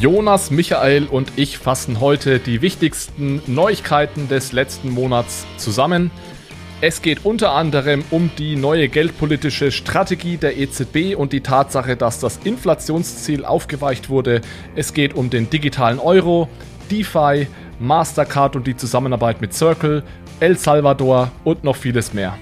Jonas, Michael und ich fassen heute die wichtigsten Neuigkeiten des letzten Monats zusammen. Es geht unter anderem um die neue geldpolitische Strategie der EZB und die Tatsache, dass das Inflationsziel aufgeweicht wurde. Es geht um den digitalen Euro, DeFi, Mastercard und die Zusammenarbeit mit Circle, El Salvador und noch vieles mehr.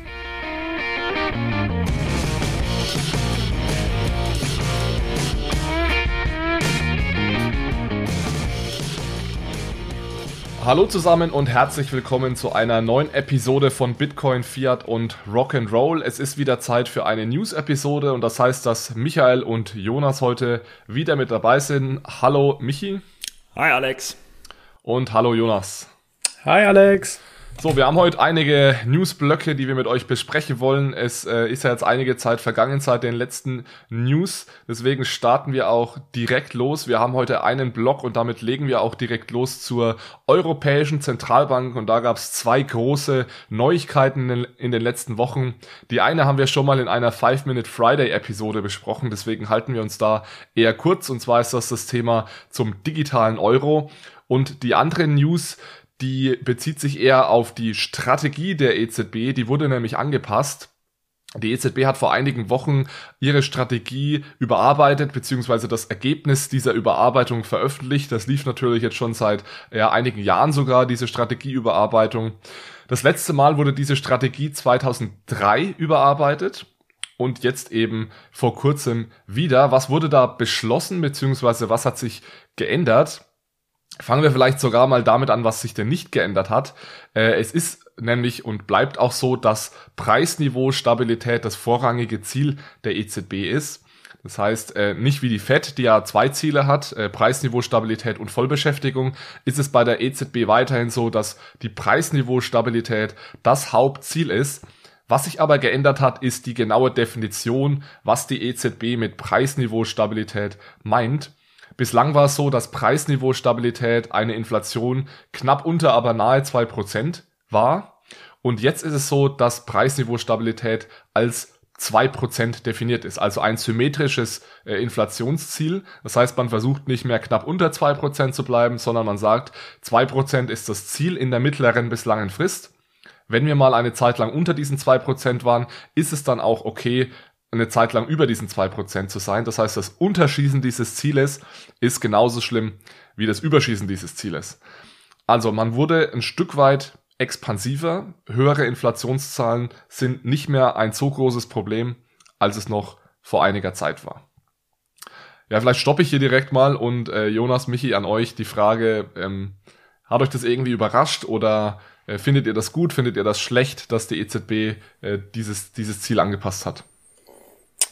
Hallo zusammen und herzlich willkommen zu einer neuen Episode von Bitcoin, Fiat und Rock'n'Roll. Es ist wieder Zeit für eine News-Episode und das heißt, dass Michael und Jonas heute wieder mit dabei sind. Hallo Michi. Hi Alex. Und hallo Jonas. Hi Alex. So, wir haben heute einige Newsblöcke, die wir mit euch besprechen wollen. Es äh, ist ja jetzt einige Zeit vergangen seit den letzten News. Deswegen starten wir auch direkt los. Wir haben heute einen Block und damit legen wir auch direkt los zur Europäischen Zentralbank. Und da gab es zwei große Neuigkeiten in den, in den letzten Wochen. Die eine haben wir schon mal in einer Five-Minute Friday-Episode besprochen. Deswegen halten wir uns da eher kurz. Und zwar ist das das Thema zum digitalen Euro. Und die andere News, die bezieht sich eher auf die Strategie der EZB. Die wurde nämlich angepasst. Die EZB hat vor einigen Wochen ihre Strategie überarbeitet, beziehungsweise das Ergebnis dieser Überarbeitung veröffentlicht. Das lief natürlich jetzt schon seit ja, einigen Jahren sogar, diese Strategieüberarbeitung. Das letzte Mal wurde diese Strategie 2003 überarbeitet und jetzt eben vor kurzem wieder. Was wurde da beschlossen, beziehungsweise was hat sich geändert? Fangen wir vielleicht sogar mal damit an, was sich denn nicht geändert hat. Äh, es ist nämlich und bleibt auch so, dass Preisniveau Stabilität das vorrangige Ziel der EZB ist. Das heißt, äh, nicht wie die FED, die ja zwei Ziele hat, äh, Preisniveau Stabilität und Vollbeschäftigung, ist es bei der EZB weiterhin so, dass die Preisniveau Stabilität das Hauptziel ist. Was sich aber geändert hat, ist die genaue Definition, was die EZB mit Preisniveau Stabilität meint. Bislang war es so, dass Preisniveau-Stabilität eine Inflation knapp unter, aber nahe zwei Prozent war. Und jetzt ist es so, dass Preisniveau-Stabilität als zwei Prozent definiert ist, also ein symmetrisches äh, Inflationsziel. Das heißt, man versucht nicht mehr knapp unter zwei Prozent zu bleiben, sondern man sagt, zwei Prozent ist das Ziel in der mittleren bis langen Frist. Wenn wir mal eine Zeit lang unter diesen zwei Prozent waren, ist es dann auch okay, eine Zeit lang über diesen 2% zu sein. Das heißt, das Unterschießen dieses Zieles ist genauso schlimm wie das Überschießen dieses Zieles. Also man wurde ein Stück weit expansiver. Höhere Inflationszahlen sind nicht mehr ein so großes Problem, als es noch vor einiger Zeit war. Ja, vielleicht stoppe ich hier direkt mal und äh, Jonas, Michi, an euch die Frage, ähm, hat euch das irgendwie überrascht oder äh, findet ihr das gut, findet ihr das schlecht, dass die EZB äh, dieses, dieses Ziel angepasst hat?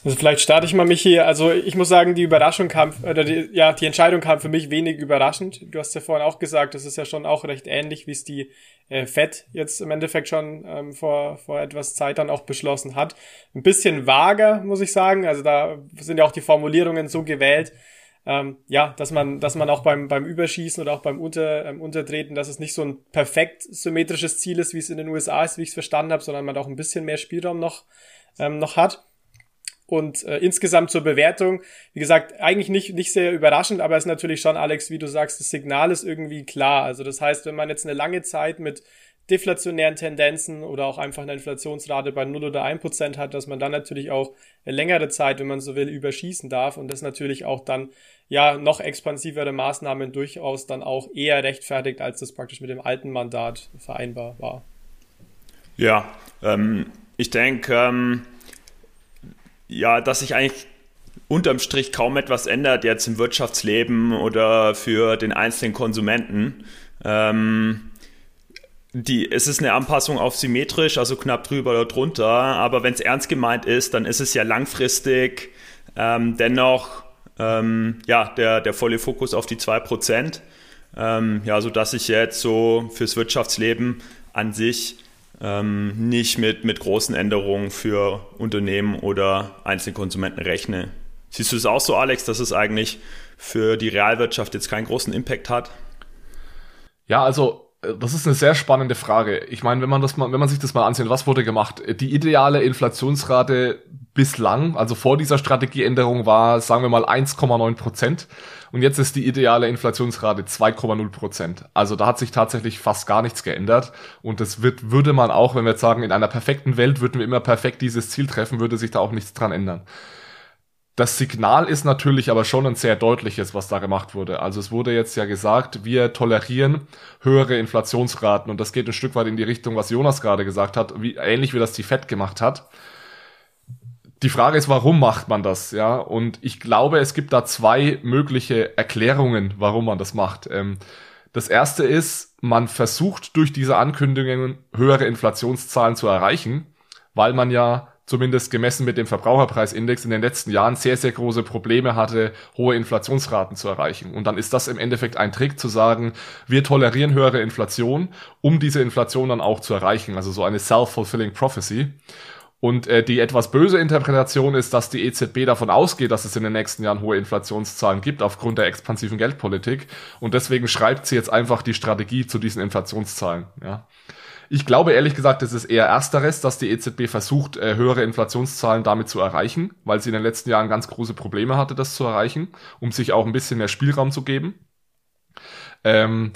Also vielleicht starte ich mal mich hier. Also ich muss sagen, die Überraschung kam, oder die, ja, die Entscheidung kam für mich wenig überraschend. Du hast ja vorhin auch gesagt, das ist ja schon auch recht ähnlich, wie es die äh, Fed jetzt im Endeffekt schon ähm, vor, vor etwas Zeit dann auch beschlossen hat. Ein bisschen vager, muss ich sagen. Also da sind ja auch die Formulierungen so gewählt, ähm, ja, dass man, dass man auch beim, beim Überschießen oder auch beim Unter, ähm, Untertreten, dass es nicht so ein perfekt symmetrisches Ziel ist, wie es in den USA ist, wie ich es verstanden habe, sondern man auch ein bisschen mehr Spielraum noch, ähm, noch hat. Und äh, insgesamt zur Bewertung, wie gesagt, eigentlich nicht, nicht sehr überraschend, aber es ist natürlich schon, Alex, wie du sagst, das Signal ist irgendwie klar. Also das heißt, wenn man jetzt eine lange Zeit mit deflationären Tendenzen oder auch einfach eine Inflationsrate bei 0 oder 1 Prozent hat, dass man dann natürlich auch eine längere Zeit, wenn man so will, überschießen darf und das natürlich auch dann ja noch expansivere Maßnahmen durchaus dann auch eher rechtfertigt, als das praktisch mit dem alten Mandat vereinbar war. Ja, ähm, ich denke, ähm ja, dass sich eigentlich unterm Strich kaum etwas ändert jetzt im Wirtschaftsleben oder für den einzelnen Konsumenten. Ähm, die, es ist eine Anpassung auf symmetrisch, also knapp drüber oder drunter, aber wenn es ernst gemeint ist, dann ist es ja langfristig ähm, dennoch ähm, ja, der, der volle Fokus auf die 2%. Ähm, ja, sodass ich jetzt so fürs Wirtschaftsleben an sich ähm, nicht mit, mit großen Änderungen für Unternehmen oder Einzelkonsumenten rechne. Siehst du es auch so, Alex, dass es eigentlich für die Realwirtschaft jetzt keinen großen Impact hat? Ja, also Das ist eine sehr spannende Frage. Ich meine, wenn man das mal, wenn man sich das mal ansieht, was wurde gemacht? Die ideale Inflationsrate bislang, also vor dieser Strategieänderung war, sagen wir mal 1,9 Prozent. Und jetzt ist die ideale Inflationsrate 2,0 Prozent. Also da hat sich tatsächlich fast gar nichts geändert. Und das wird, würde man auch, wenn wir jetzt sagen, in einer perfekten Welt würden wir immer perfekt dieses Ziel treffen, würde sich da auch nichts dran ändern. Das Signal ist natürlich aber schon ein sehr deutliches, was da gemacht wurde. Also es wurde jetzt ja gesagt, wir tolerieren höhere Inflationsraten und das geht ein Stück weit in die Richtung, was Jonas gerade gesagt hat, wie, ähnlich wie das die FED gemacht hat. Die Frage ist, warum macht man das, ja? Und ich glaube, es gibt da zwei mögliche Erklärungen, warum man das macht. Ähm, das erste ist, man versucht durch diese Ankündigungen höhere Inflationszahlen zu erreichen, weil man ja zumindest gemessen mit dem Verbraucherpreisindex in den letzten Jahren sehr, sehr große Probleme hatte, hohe Inflationsraten zu erreichen. Und dann ist das im Endeffekt ein Trick zu sagen, wir tolerieren höhere Inflation, um diese Inflation dann auch zu erreichen. Also so eine self-fulfilling prophecy. Und äh, die etwas böse Interpretation ist, dass die EZB davon ausgeht, dass es in den nächsten Jahren hohe Inflationszahlen gibt aufgrund der expansiven Geldpolitik. Und deswegen schreibt sie jetzt einfach die Strategie zu diesen Inflationszahlen. Ja. Ich glaube ehrlich gesagt, es ist eher ersteres, dass die EZB versucht, äh, höhere Inflationszahlen damit zu erreichen, weil sie in den letzten Jahren ganz große Probleme hatte, das zu erreichen, um sich auch ein bisschen mehr Spielraum zu geben. Ähm,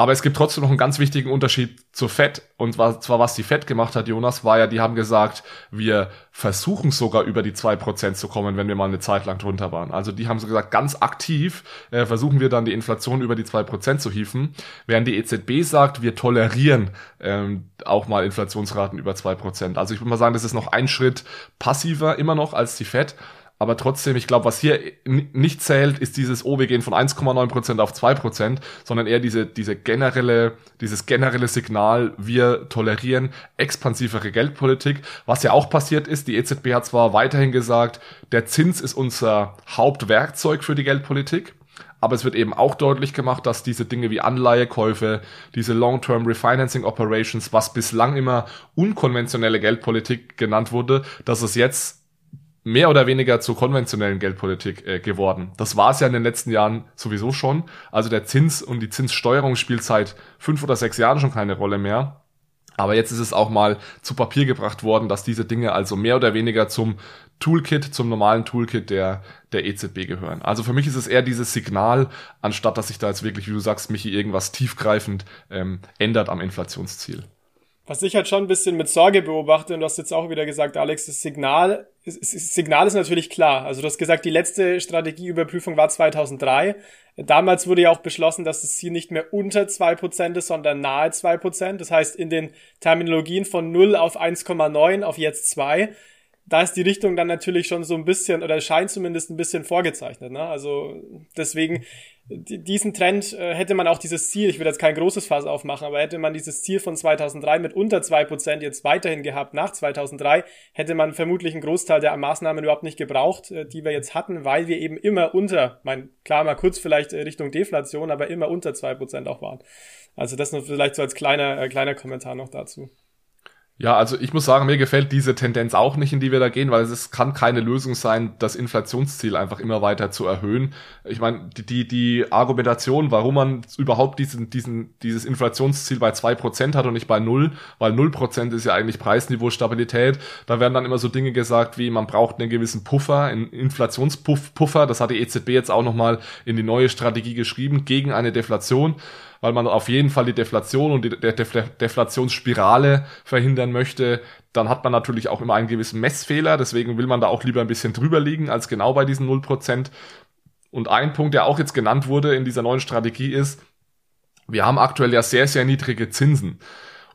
aber es gibt trotzdem noch einen ganz wichtigen Unterschied zur FED. Und zwar, was die FED gemacht hat, Jonas, war ja, die haben gesagt, wir versuchen sogar über die zwei Prozent zu kommen, wenn wir mal eine Zeit lang drunter waren. Also die haben so gesagt, ganz aktiv äh, versuchen wir dann die Inflation über die zwei Prozent zu hieven, während die EZB sagt, wir tolerieren ähm, auch mal Inflationsraten über zwei Prozent. Also ich würde mal sagen, das ist noch ein Schritt passiver immer noch als die FED. Aber trotzdem, ich glaube, was hier nicht zählt, ist dieses, oh, wir gehen von 1,9% auf 2%, sondern eher diese, diese generelle, dieses generelle Signal, wir tolerieren expansivere Geldpolitik. Was ja auch passiert ist, die EZB hat zwar weiterhin gesagt, der Zins ist unser Hauptwerkzeug für die Geldpolitik. Aber es wird eben auch deutlich gemacht, dass diese Dinge wie Anleihekäufe, diese Long-Term Refinancing Operations, was bislang immer unkonventionelle Geldpolitik genannt wurde, dass es jetzt mehr oder weniger zur konventionellen Geldpolitik äh, geworden. Das war es ja in den letzten Jahren sowieso schon. Also der Zins und die Zinssteuerung spielt seit fünf oder sechs Jahren schon keine Rolle mehr. Aber jetzt ist es auch mal zu Papier gebracht worden, dass diese Dinge also mehr oder weniger zum Toolkit, zum normalen Toolkit der, der EZB gehören. Also für mich ist es eher dieses Signal, anstatt dass sich da jetzt wirklich, wie du sagst, Michi, irgendwas tiefgreifend ähm, ändert am Inflationsziel. Was ich halt schon ein bisschen mit Sorge beobachte, und du hast jetzt auch wieder gesagt, Alex, das Signal, das Signal ist natürlich klar. Also du hast gesagt, die letzte Strategieüberprüfung war 2003. Damals wurde ja auch beschlossen, dass das Ziel nicht mehr unter zwei Prozent ist, sondern nahe zwei Prozent. Das heißt, in den Terminologien von 0 auf 1,9 auf jetzt 2 da ist die Richtung dann natürlich schon so ein bisschen, oder scheint zumindest ein bisschen vorgezeichnet. Ne? Also deswegen, diesen Trend äh, hätte man auch dieses Ziel, ich will jetzt kein großes Fass aufmachen, aber hätte man dieses Ziel von 2003 mit unter zwei Prozent jetzt weiterhin gehabt nach 2003, hätte man vermutlich einen Großteil der Maßnahmen überhaupt nicht gebraucht, äh, die wir jetzt hatten, weil wir eben immer unter, mein, klar mal kurz vielleicht äh, Richtung Deflation, aber immer unter zwei Prozent auch waren. Also das nur vielleicht so als kleiner, äh, kleiner Kommentar noch dazu. Ja, also ich muss sagen, mir gefällt diese Tendenz auch nicht, in die wir da gehen, weil es kann keine Lösung sein, das Inflationsziel einfach immer weiter zu erhöhen. Ich meine, die, die, die Argumentation, warum man überhaupt diesen, diesen, dieses Inflationsziel bei zwei Prozent hat und nicht bei null, weil null Prozent ist ja eigentlich Preisniveau-Stabilität. Da werden dann immer so Dinge gesagt, wie man braucht einen gewissen Puffer, einen Inflationspuffer. Das hat die EZB jetzt auch nochmal in die neue Strategie geschrieben, gegen eine Deflation weil man auf jeden Fall die Deflation und die Deflationsspirale verhindern möchte, dann hat man natürlich auch immer einen gewissen Messfehler, deswegen will man da auch lieber ein bisschen drüber liegen als genau bei diesen 0%. Und ein Punkt, der auch jetzt genannt wurde in dieser neuen Strategie ist, wir haben aktuell ja sehr, sehr niedrige Zinsen.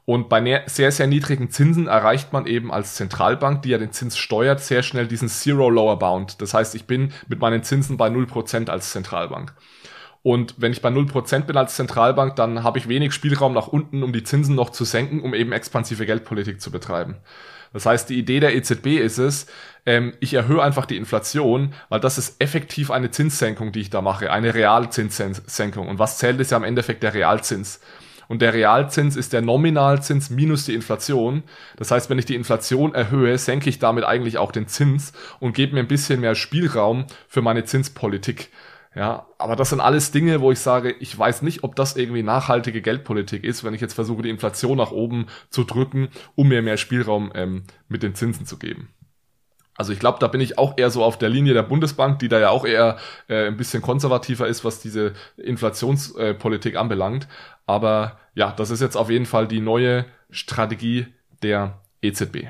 Und bei sehr, sehr niedrigen Zinsen erreicht man eben als Zentralbank, die ja den Zins steuert, sehr schnell diesen Zero Lower Bound. Das heißt, ich bin mit meinen Zinsen bei 0% als Zentralbank. Und wenn ich bei 0% bin als Zentralbank, dann habe ich wenig Spielraum nach unten, um die Zinsen noch zu senken, um eben expansive Geldpolitik zu betreiben. Das heißt, die Idee der EZB ist es, ähm, ich erhöhe einfach die Inflation, weil das ist effektiv eine Zinssenkung, die ich da mache, eine Realzinssenkung. Und was zählt, ist ja im Endeffekt der Realzins. Und der Realzins ist der Nominalzins minus die Inflation. Das heißt, wenn ich die Inflation erhöhe, senke ich damit eigentlich auch den Zins und gebe mir ein bisschen mehr Spielraum für meine Zinspolitik. Ja, aber das sind alles Dinge, wo ich sage, ich weiß nicht, ob das irgendwie nachhaltige Geldpolitik ist, wenn ich jetzt versuche, die Inflation nach oben zu drücken, um mir mehr Spielraum ähm, mit den Zinsen zu geben. Also ich glaube, da bin ich auch eher so auf der Linie der Bundesbank, die da ja auch eher äh, ein bisschen konservativer ist, was diese Inflationspolitik äh, anbelangt. Aber ja, das ist jetzt auf jeden Fall die neue Strategie der EZB.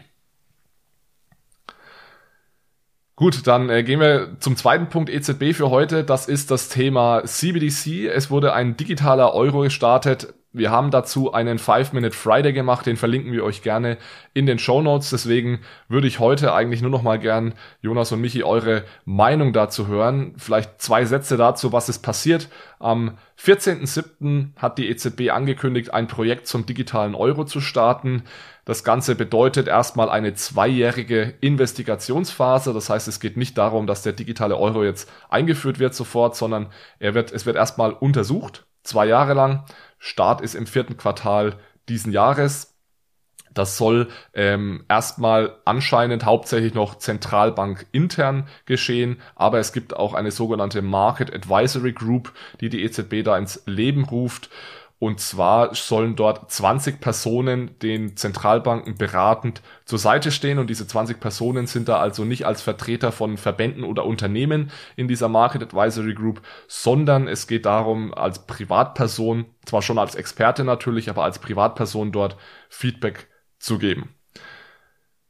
Gut, dann äh, gehen wir zum zweiten Punkt EZB für heute. Das ist das Thema CBDC. Es wurde ein digitaler Euro gestartet. Wir haben dazu einen 5-Minute Friday gemacht, den verlinken wir euch gerne in den Show Notes. Deswegen würde ich heute eigentlich nur noch mal gern, Jonas und Michi, eure Meinung dazu hören. Vielleicht zwei Sätze dazu, was ist passiert. Am 14.07. hat die EZB angekündigt, ein Projekt zum digitalen Euro zu starten. Das Ganze bedeutet erstmal eine zweijährige Investigationsphase. Das heißt, es geht nicht darum, dass der digitale Euro jetzt eingeführt wird sofort, sondern er wird, es wird erstmal untersucht, zwei Jahre lang. Start ist im vierten Quartal diesen Jahres. Das soll ähm, erstmal anscheinend hauptsächlich noch Zentralbank intern geschehen, aber es gibt auch eine sogenannte Market Advisory Group, die die EZB da ins Leben ruft. Und zwar sollen dort 20 Personen den Zentralbanken beratend zur Seite stehen. Und diese 20 Personen sind da also nicht als Vertreter von Verbänden oder Unternehmen in dieser Market Advisory Group, sondern es geht darum, als Privatperson, zwar schon als Experte natürlich, aber als Privatperson dort Feedback zu geben.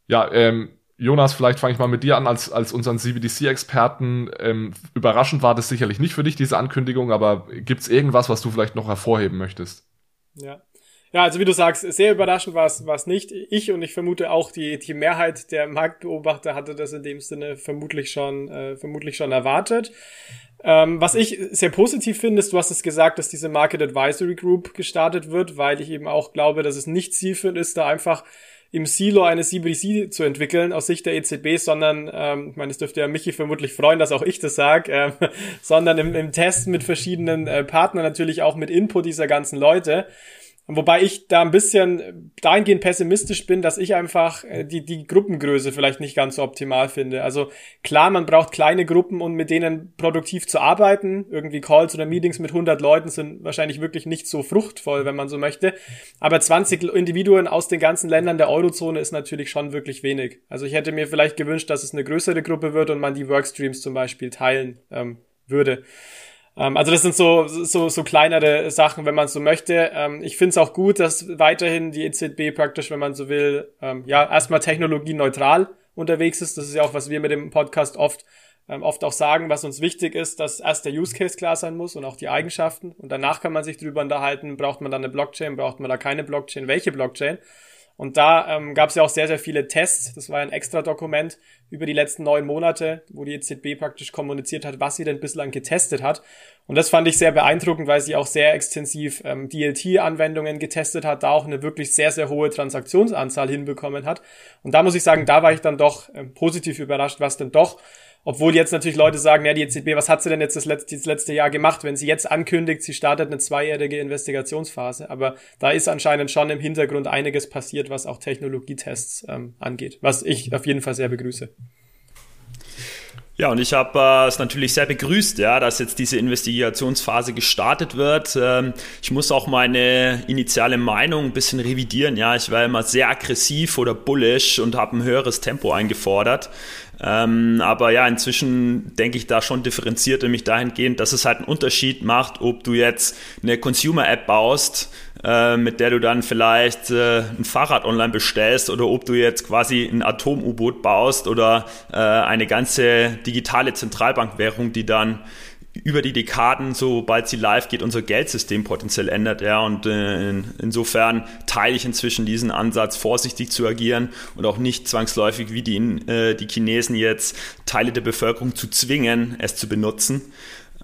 Ja, ähm, Jonas, vielleicht fange ich mal mit dir an als, als unseren CBDC-Experten. Ähm, überraschend war das sicherlich nicht für dich, diese Ankündigung, aber gibt es irgendwas, was du vielleicht noch hervorheben möchtest? Ja. Ja, also wie du sagst, sehr überraschend war es nicht. Ich und ich vermute auch die, die Mehrheit der Marktbeobachter hatte das in dem Sinne vermutlich schon, äh, vermutlich schon erwartet. Ähm, was ich sehr positiv finde, ist, du hast es gesagt, dass diese Market Advisory Group gestartet wird, weil ich eben auch glaube, dass es nicht zielführend ist, da einfach im Silo eine CBDC zu entwickeln aus Sicht der EZB, sondern, ähm, ich meine, es dürfte ja Michi vermutlich freuen, dass auch ich das sage, ähm, sondern im, im Test mit verschiedenen äh, Partnern natürlich auch mit Input dieser ganzen Leute. Wobei ich da ein bisschen dahingehend pessimistisch bin, dass ich einfach äh, die, die Gruppengröße vielleicht nicht ganz so optimal finde. Also klar, man braucht kleine Gruppen, um mit denen produktiv zu arbeiten. Irgendwie Calls oder Meetings mit 100 Leuten sind wahrscheinlich wirklich nicht so fruchtvoll, wenn man so möchte. Aber 20 Individuen aus den ganzen Ländern der Eurozone ist natürlich schon wirklich wenig. Also ich hätte mir vielleicht gewünscht, dass es eine größere Gruppe wird und man die Workstreams zum Beispiel teilen ähm, würde. Ähm, also das sind so, so, so kleinere Sachen, wenn man so möchte. Ähm, ich finde es auch gut, dass weiterhin die EZB praktisch, wenn man so will, ähm, ja, erstmal technologieneutral unterwegs ist. Das ist ja auch, was wir mit dem Podcast oft oft auch sagen, was uns wichtig ist, dass erst der Use Case klar sein muss und auch die Eigenschaften. Und danach kann man sich drüber unterhalten, braucht man da eine Blockchain, braucht man da keine Blockchain, welche Blockchain. Und da ähm, gab es ja auch sehr, sehr viele Tests. Das war ein extra Dokument über die letzten neun Monate, wo die EZB praktisch kommuniziert hat, was sie denn bislang getestet hat. Und das fand ich sehr beeindruckend, weil sie auch sehr extensiv ähm, DLT-Anwendungen getestet hat, da auch eine wirklich sehr, sehr hohe Transaktionsanzahl hinbekommen hat. Und da muss ich sagen, da war ich dann doch ähm, positiv überrascht, was denn doch obwohl jetzt natürlich Leute sagen, ja, die EZB, was hat sie denn jetzt das letzte, das letzte Jahr gemacht, wenn sie jetzt ankündigt, sie startet eine zweijährige Investigationsphase. Aber da ist anscheinend schon im Hintergrund einiges passiert, was auch Technologietests ähm, angeht, was ich auf jeden Fall sehr begrüße. Ja, und ich habe äh, es natürlich sehr begrüßt, ja, dass jetzt diese Investigationsphase gestartet wird. Ähm, ich muss auch meine initiale Meinung ein bisschen revidieren. Ja, ich war immer sehr aggressiv oder bullish und habe ein höheres Tempo eingefordert. Ähm, aber ja, inzwischen denke ich da schon differenziert, nämlich dahingehend, dass es halt einen Unterschied macht, ob du jetzt eine Consumer-App baust, äh, mit der du dann vielleicht äh, ein Fahrrad online bestellst oder ob du jetzt quasi ein Atom-U-Boot baust oder äh, eine ganze digitale Zentralbankwährung, die dann über die Dekaden, sobald sie live geht, unser Geldsystem potenziell ändert. Ja, und äh, in, insofern teile ich inzwischen diesen Ansatz, vorsichtig zu agieren und auch nicht zwangsläufig wie die, äh, die Chinesen jetzt Teile der Bevölkerung zu zwingen, es zu benutzen.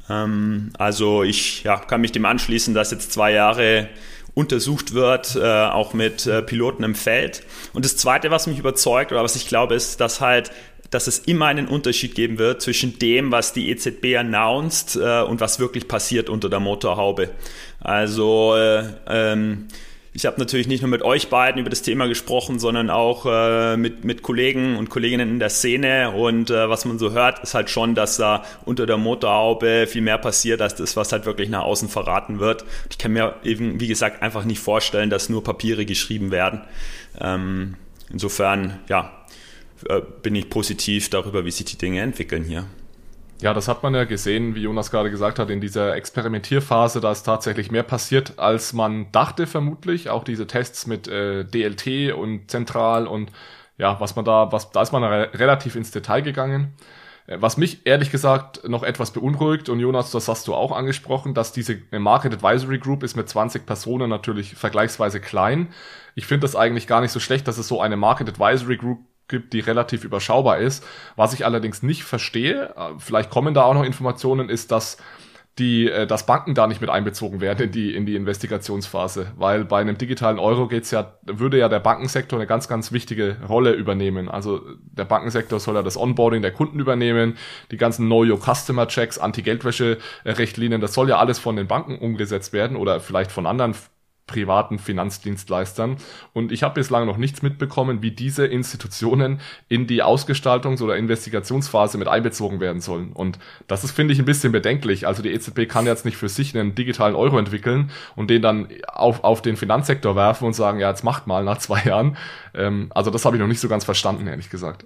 Ähm, also ich ja, kann mich dem anschließen, dass jetzt zwei Jahre untersucht wird, äh, auch mit äh, Piloten im Feld. Und das Zweite, was mich überzeugt oder was ich glaube, ist, dass halt dass es immer einen Unterschied geben wird zwischen dem, was die EZB announced äh, und was wirklich passiert unter der Motorhaube. Also äh, ähm, ich habe natürlich nicht nur mit euch beiden über das Thema gesprochen, sondern auch äh, mit, mit Kollegen und Kolleginnen in der Szene. Und äh, was man so hört, ist halt schon, dass da unter der Motorhaube viel mehr passiert, als das, was halt wirklich nach außen verraten wird. Ich kann mir eben, wie gesagt, einfach nicht vorstellen, dass nur Papiere geschrieben werden. Ähm, insofern, ja, bin ich positiv darüber, wie sich die Dinge entwickeln hier. Ja, das hat man ja gesehen, wie Jonas gerade gesagt hat, in dieser Experimentierphase, da ist tatsächlich mehr passiert, als man dachte vermutlich. Auch diese Tests mit äh, DLT und Zentral und ja, was man da, was, da ist man re relativ ins Detail gegangen. Äh, was mich ehrlich gesagt noch etwas beunruhigt, und Jonas, das hast du auch angesprochen, dass diese Market Advisory Group ist mit 20 Personen natürlich vergleichsweise klein. Ich finde das eigentlich gar nicht so schlecht, dass es so eine Market Advisory Group gibt, die relativ überschaubar ist. Was ich allerdings nicht verstehe, äh, vielleicht kommen da auch noch Informationen, ist, dass die, äh, dass Banken da nicht mit einbezogen werden in die, in die Investigationsphase, weil bei einem digitalen Euro geht's ja, würde ja der Bankensektor eine ganz, ganz wichtige Rolle übernehmen. Also der Bankensektor soll ja das Onboarding der Kunden übernehmen, die ganzen Know Your Customer Checks, Anti-Geldwäsche-Richtlinien, das soll ja alles von den Banken umgesetzt werden oder vielleicht von anderen privaten Finanzdienstleistern. Und ich habe bislang noch nichts mitbekommen, wie diese Institutionen in die Ausgestaltungs- oder Investigationsphase mit einbezogen werden sollen. Und das ist, finde ich, ein bisschen bedenklich. Also die EZB kann jetzt nicht für sich einen digitalen Euro entwickeln und den dann auf, auf den Finanzsektor werfen und sagen, ja, jetzt macht mal nach zwei Jahren. Ähm, also das habe ich noch nicht so ganz verstanden, ehrlich gesagt.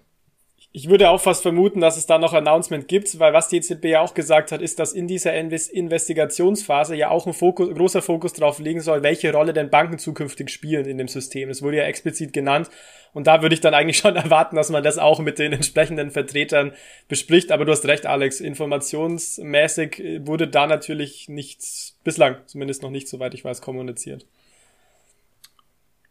Ich würde auch fast vermuten, dass es da noch Announcement gibt, weil was die EZB ja auch gesagt hat, ist, dass in dieser Investigationsphase ja auch ein Fokus, großer Fokus darauf liegen soll, welche Rolle denn Banken zukünftig spielen in dem System. Das wurde ja explizit genannt. Und da würde ich dann eigentlich schon erwarten, dass man das auch mit den entsprechenden Vertretern bespricht. Aber du hast recht, Alex. Informationsmäßig wurde da natürlich nichts, bislang zumindest noch nicht, soweit ich weiß, kommuniziert.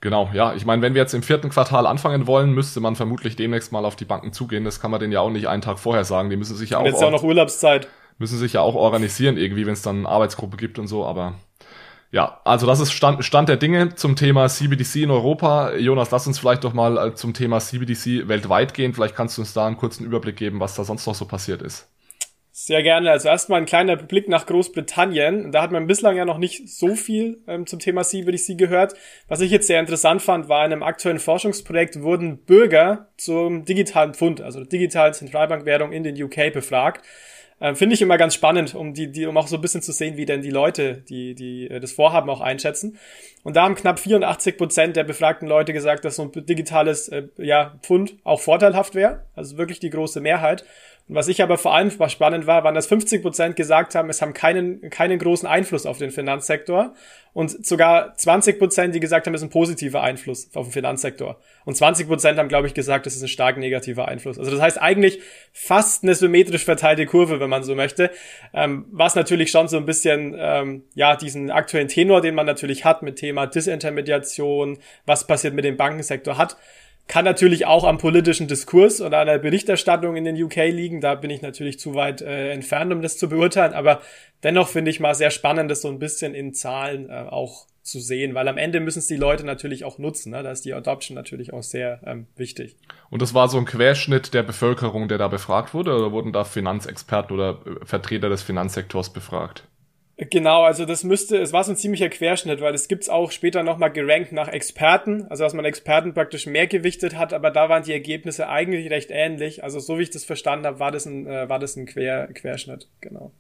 Genau, ja. Ich meine, wenn wir jetzt im vierten Quartal anfangen wollen, müsste man vermutlich demnächst mal auf die Banken zugehen. Das kann man denen ja auch nicht einen Tag vorher sagen. Die müssen sich ja auch. Jetzt ja auch noch Urlaubszeit. Müssen sich ja auch organisieren irgendwie, wenn es dann eine Arbeitsgruppe gibt und so, aber ja, also das ist Stand, Stand der Dinge zum Thema CBDC in Europa. Jonas, lass uns vielleicht doch mal äh, zum Thema CBDC weltweit gehen. Vielleicht kannst du uns da einen kurzen Überblick geben, was da sonst noch so passiert ist. Sehr gerne. Also erstmal ein kleiner Blick nach Großbritannien. Da hat man bislang ja noch nicht so viel ähm, zum Thema CBDC gehört. Was ich jetzt sehr interessant fand, war in einem aktuellen Forschungsprojekt wurden Bürger zum digitalen Pfund, also digitalen Zentralbankwährung in den UK befragt. Ähm, Finde ich immer ganz spannend, um die, die, um auch so ein bisschen zu sehen, wie denn die Leute, die, die äh, das Vorhaben auch einschätzen. Und da haben knapp 84 Prozent der befragten Leute gesagt, dass so ein digitales äh, ja, Pfund auch vorteilhaft wäre. Also wirklich die große Mehrheit. Und was ich aber vor allem spannend war, waren, dass 50 Prozent gesagt haben, es haben keinen, keinen großen Einfluss auf den Finanzsektor. Und sogar 20 Prozent, die gesagt haben, es ist ein positiver Einfluss auf den Finanzsektor. Und 20 Prozent haben, glaube ich, gesagt, es ist ein stark negativer Einfluss. Also das heißt eigentlich fast eine symmetrisch verteilte Kurve, wenn man so möchte. Ähm, was natürlich schon so ein bisschen, ähm, ja, diesen aktuellen Tenor, den man natürlich hat mit Thema Disintermediation, was passiert mit dem Bankensektor hat, kann natürlich auch am politischen Diskurs oder an der Berichterstattung in den UK liegen. Da bin ich natürlich zu weit äh, entfernt, um das zu beurteilen. Aber dennoch finde ich mal sehr spannend, das so ein bisschen in Zahlen äh, auch zu sehen, weil am Ende müssen es die Leute natürlich auch nutzen. Ne? Da ist die Adoption natürlich auch sehr ähm, wichtig. Und das war so ein Querschnitt der Bevölkerung, der da befragt wurde, oder wurden da Finanzexperten oder äh, Vertreter des Finanzsektors befragt? Genau, also das müsste, es war so ein ziemlicher Querschnitt, weil es gibt's auch später nochmal gerankt nach Experten, also dass man Experten praktisch mehr gewichtet hat, aber da waren die Ergebnisse eigentlich recht ähnlich. Also so wie ich das verstanden habe, war das ein, äh, war das ein Quer, Querschnitt, genau.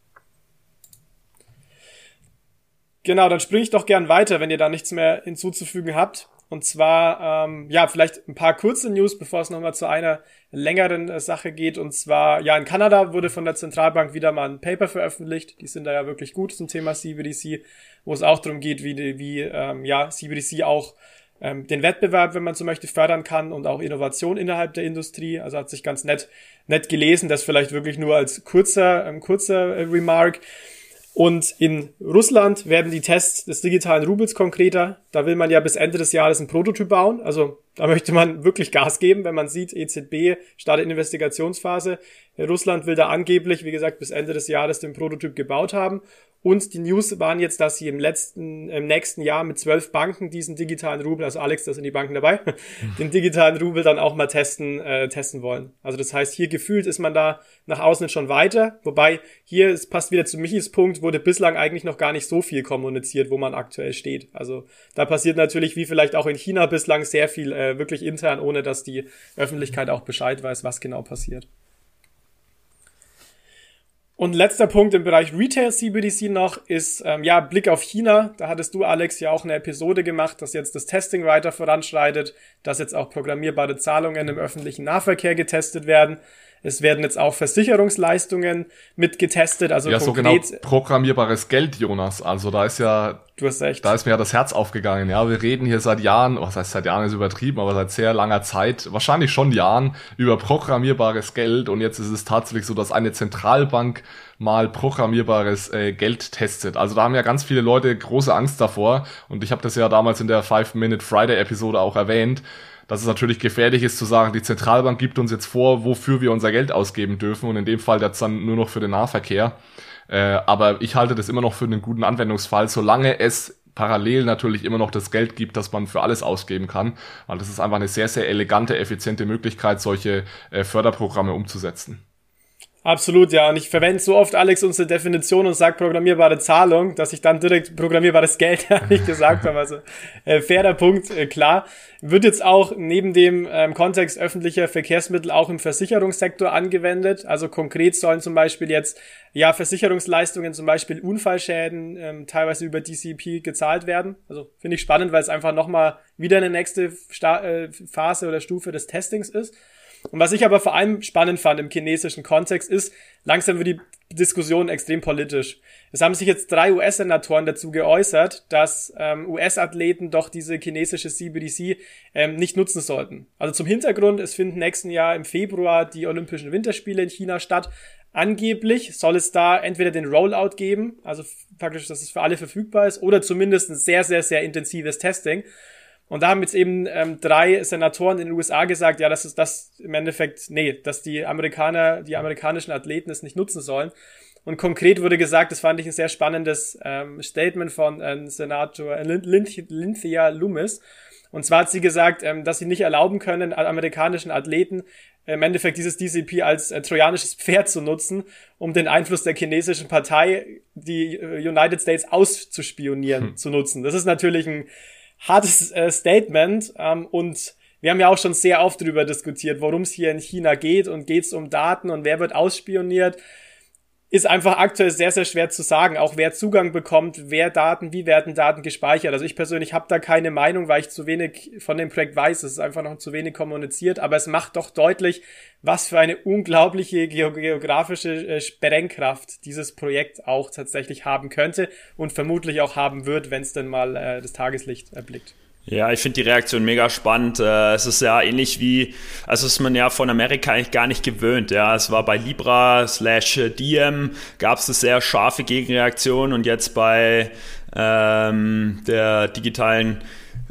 Genau, dann springe ich doch gern weiter, wenn ihr da nichts mehr hinzuzufügen habt. Und zwar, ähm, ja, vielleicht ein paar kurze News, bevor es nochmal zu einer längeren äh, Sache geht. Und zwar, ja, in Kanada wurde von der Zentralbank wieder mal ein Paper veröffentlicht. Die sind da ja wirklich gut zum Thema CBDC, wo es auch darum geht, wie, wie ähm, ja, CBDC auch ähm, den Wettbewerb, wenn man so möchte, fördern kann und auch Innovation innerhalb der Industrie. Also hat sich ganz nett, nett gelesen, das vielleicht wirklich nur als kurzer, ähm, kurzer äh, Remark. Und in Russland werden die Tests des digitalen Rubels konkreter. Da will man ja bis Ende des Jahres ein Prototyp bauen. Also Da möchte man wirklich Gas geben, wenn man sieht, EZB startet Investigationsphase. Russland will da angeblich, wie gesagt, bis Ende des Jahres den Prototyp gebaut haben. Und die News waren jetzt, dass sie im letzten, im nächsten Jahr mit zwölf Banken diesen digitalen Rubel, also Alex, da sind die Banken dabei, den digitalen Rubel dann auch mal testen, äh, testen wollen. Also das heißt, hier gefühlt ist man da nach außen schon weiter. Wobei hier, es passt wieder zu Michis Punkt, wurde bislang eigentlich noch gar nicht so viel kommuniziert, wo man aktuell steht. Also da passiert natürlich, wie vielleicht auch in China bislang, sehr viel äh, wirklich intern, ohne dass die Öffentlichkeit auch Bescheid weiß, was genau passiert. Und letzter Punkt im Bereich Retail CBDC noch ist, ähm, ja, Blick auf China. Da hattest du, Alex, ja auch eine Episode gemacht, dass jetzt das Testing weiter voranschreitet, dass jetzt auch programmierbare Zahlungen im öffentlichen Nahverkehr getestet werden. Es werden jetzt auch Versicherungsleistungen mit getestet. Also ja, so genau programmierbares Geld, Jonas. Also da ist ja, du hast recht. Da ist mir ja das Herz aufgegangen. Ja, wir reden hier seit Jahren, was heißt seit Jahren ist übertrieben, aber seit sehr langer Zeit, wahrscheinlich schon Jahren, über programmierbares Geld. Und jetzt ist es tatsächlich so, dass eine Zentralbank mal programmierbares äh, Geld testet. Also da haben ja ganz viele Leute große Angst davor. Und ich habe das ja damals in der Five-Minute Friday-Episode auch erwähnt dass es natürlich gefährlich ist zu sagen, die Zentralbank gibt uns jetzt vor, wofür wir unser Geld ausgeben dürfen und in dem Fall jetzt dann nur noch für den Nahverkehr. Äh, aber ich halte das immer noch für einen guten Anwendungsfall, solange es parallel natürlich immer noch das Geld gibt, das man für alles ausgeben kann, weil das ist einfach eine sehr, sehr elegante, effiziente Möglichkeit, solche äh, Förderprogramme umzusetzen. Absolut, ja. Und ich verwende so oft, Alex, unsere Definition und sage programmierbare Zahlung, dass ich dann direkt programmierbares Geld nicht gesagt habe. Also äh, fairer Punkt, äh, klar. Wird jetzt auch neben dem ähm, Kontext öffentlicher Verkehrsmittel auch im Versicherungssektor angewendet. Also konkret sollen zum Beispiel jetzt ja Versicherungsleistungen, zum Beispiel Unfallschäden, ähm, teilweise über DCP gezahlt werden. Also finde ich spannend, weil es einfach nochmal wieder eine nächste Sta äh, Phase oder Stufe des Testings ist. Und was ich aber vor allem spannend fand im chinesischen Kontext ist, langsam wird die Diskussion extrem politisch. Es haben sich jetzt drei US-Senatoren dazu geäußert, dass ähm, US-Athleten doch diese chinesische CBDC ähm, nicht nutzen sollten. Also zum Hintergrund, es finden nächsten Jahr im Februar die Olympischen Winterspiele in China statt. Angeblich soll es da entweder den Rollout geben, also praktisch, dass es für alle verfügbar ist, oder zumindest ein sehr, sehr, sehr intensives Testing. Und da haben jetzt eben ähm, drei Senatoren in den USA gesagt, ja, das ist das im Endeffekt, nee, dass die Amerikaner, die amerikanischen Athleten es nicht nutzen sollen. Und konkret wurde gesagt, das fand ich ein sehr spannendes ähm, Statement von ähm, Senator Lynthia Loomis. Und zwar hat sie gesagt, ähm, dass sie nicht erlauben können, amerikanischen Athleten im Endeffekt dieses DCP als äh, trojanisches Pferd zu nutzen, um den Einfluss der chinesischen Partei, die äh, United States auszuspionieren, hm. zu nutzen. Das ist natürlich ein hartes äh, Statement ähm, und wir haben ja auch schon sehr oft darüber diskutiert, worum es hier in China geht und geht es um Daten und wer wird ausspioniert ist einfach aktuell sehr, sehr schwer zu sagen. Auch wer Zugang bekommt, wer Daten, wie werden Daten gespeichert. Also ich persönlich habe da keine Meinung, weil ich zu wenig von dem Projekt weiß. Es ist einfach noch zu wenig kommuniziert. Aber es macht doch deutlich, was für eine unglaubliche geografische äh, Sprengkraft dieses Projekt auch tatsächlich haben könnte und vermutlich auch haben wird, wenn es denn mal äh, das Tageslicht erblickt. Ja, ich finde die Reaktion mega spannend. Äh, es ist ja ähnlich wie, also ist man ja von Amerika eigentlich gar nicht gewöhnt. Ja, es war bei Libra slash Diem gab es eine sehr scharfe Gegenreaktion und jetzt bei ähm, der digitalen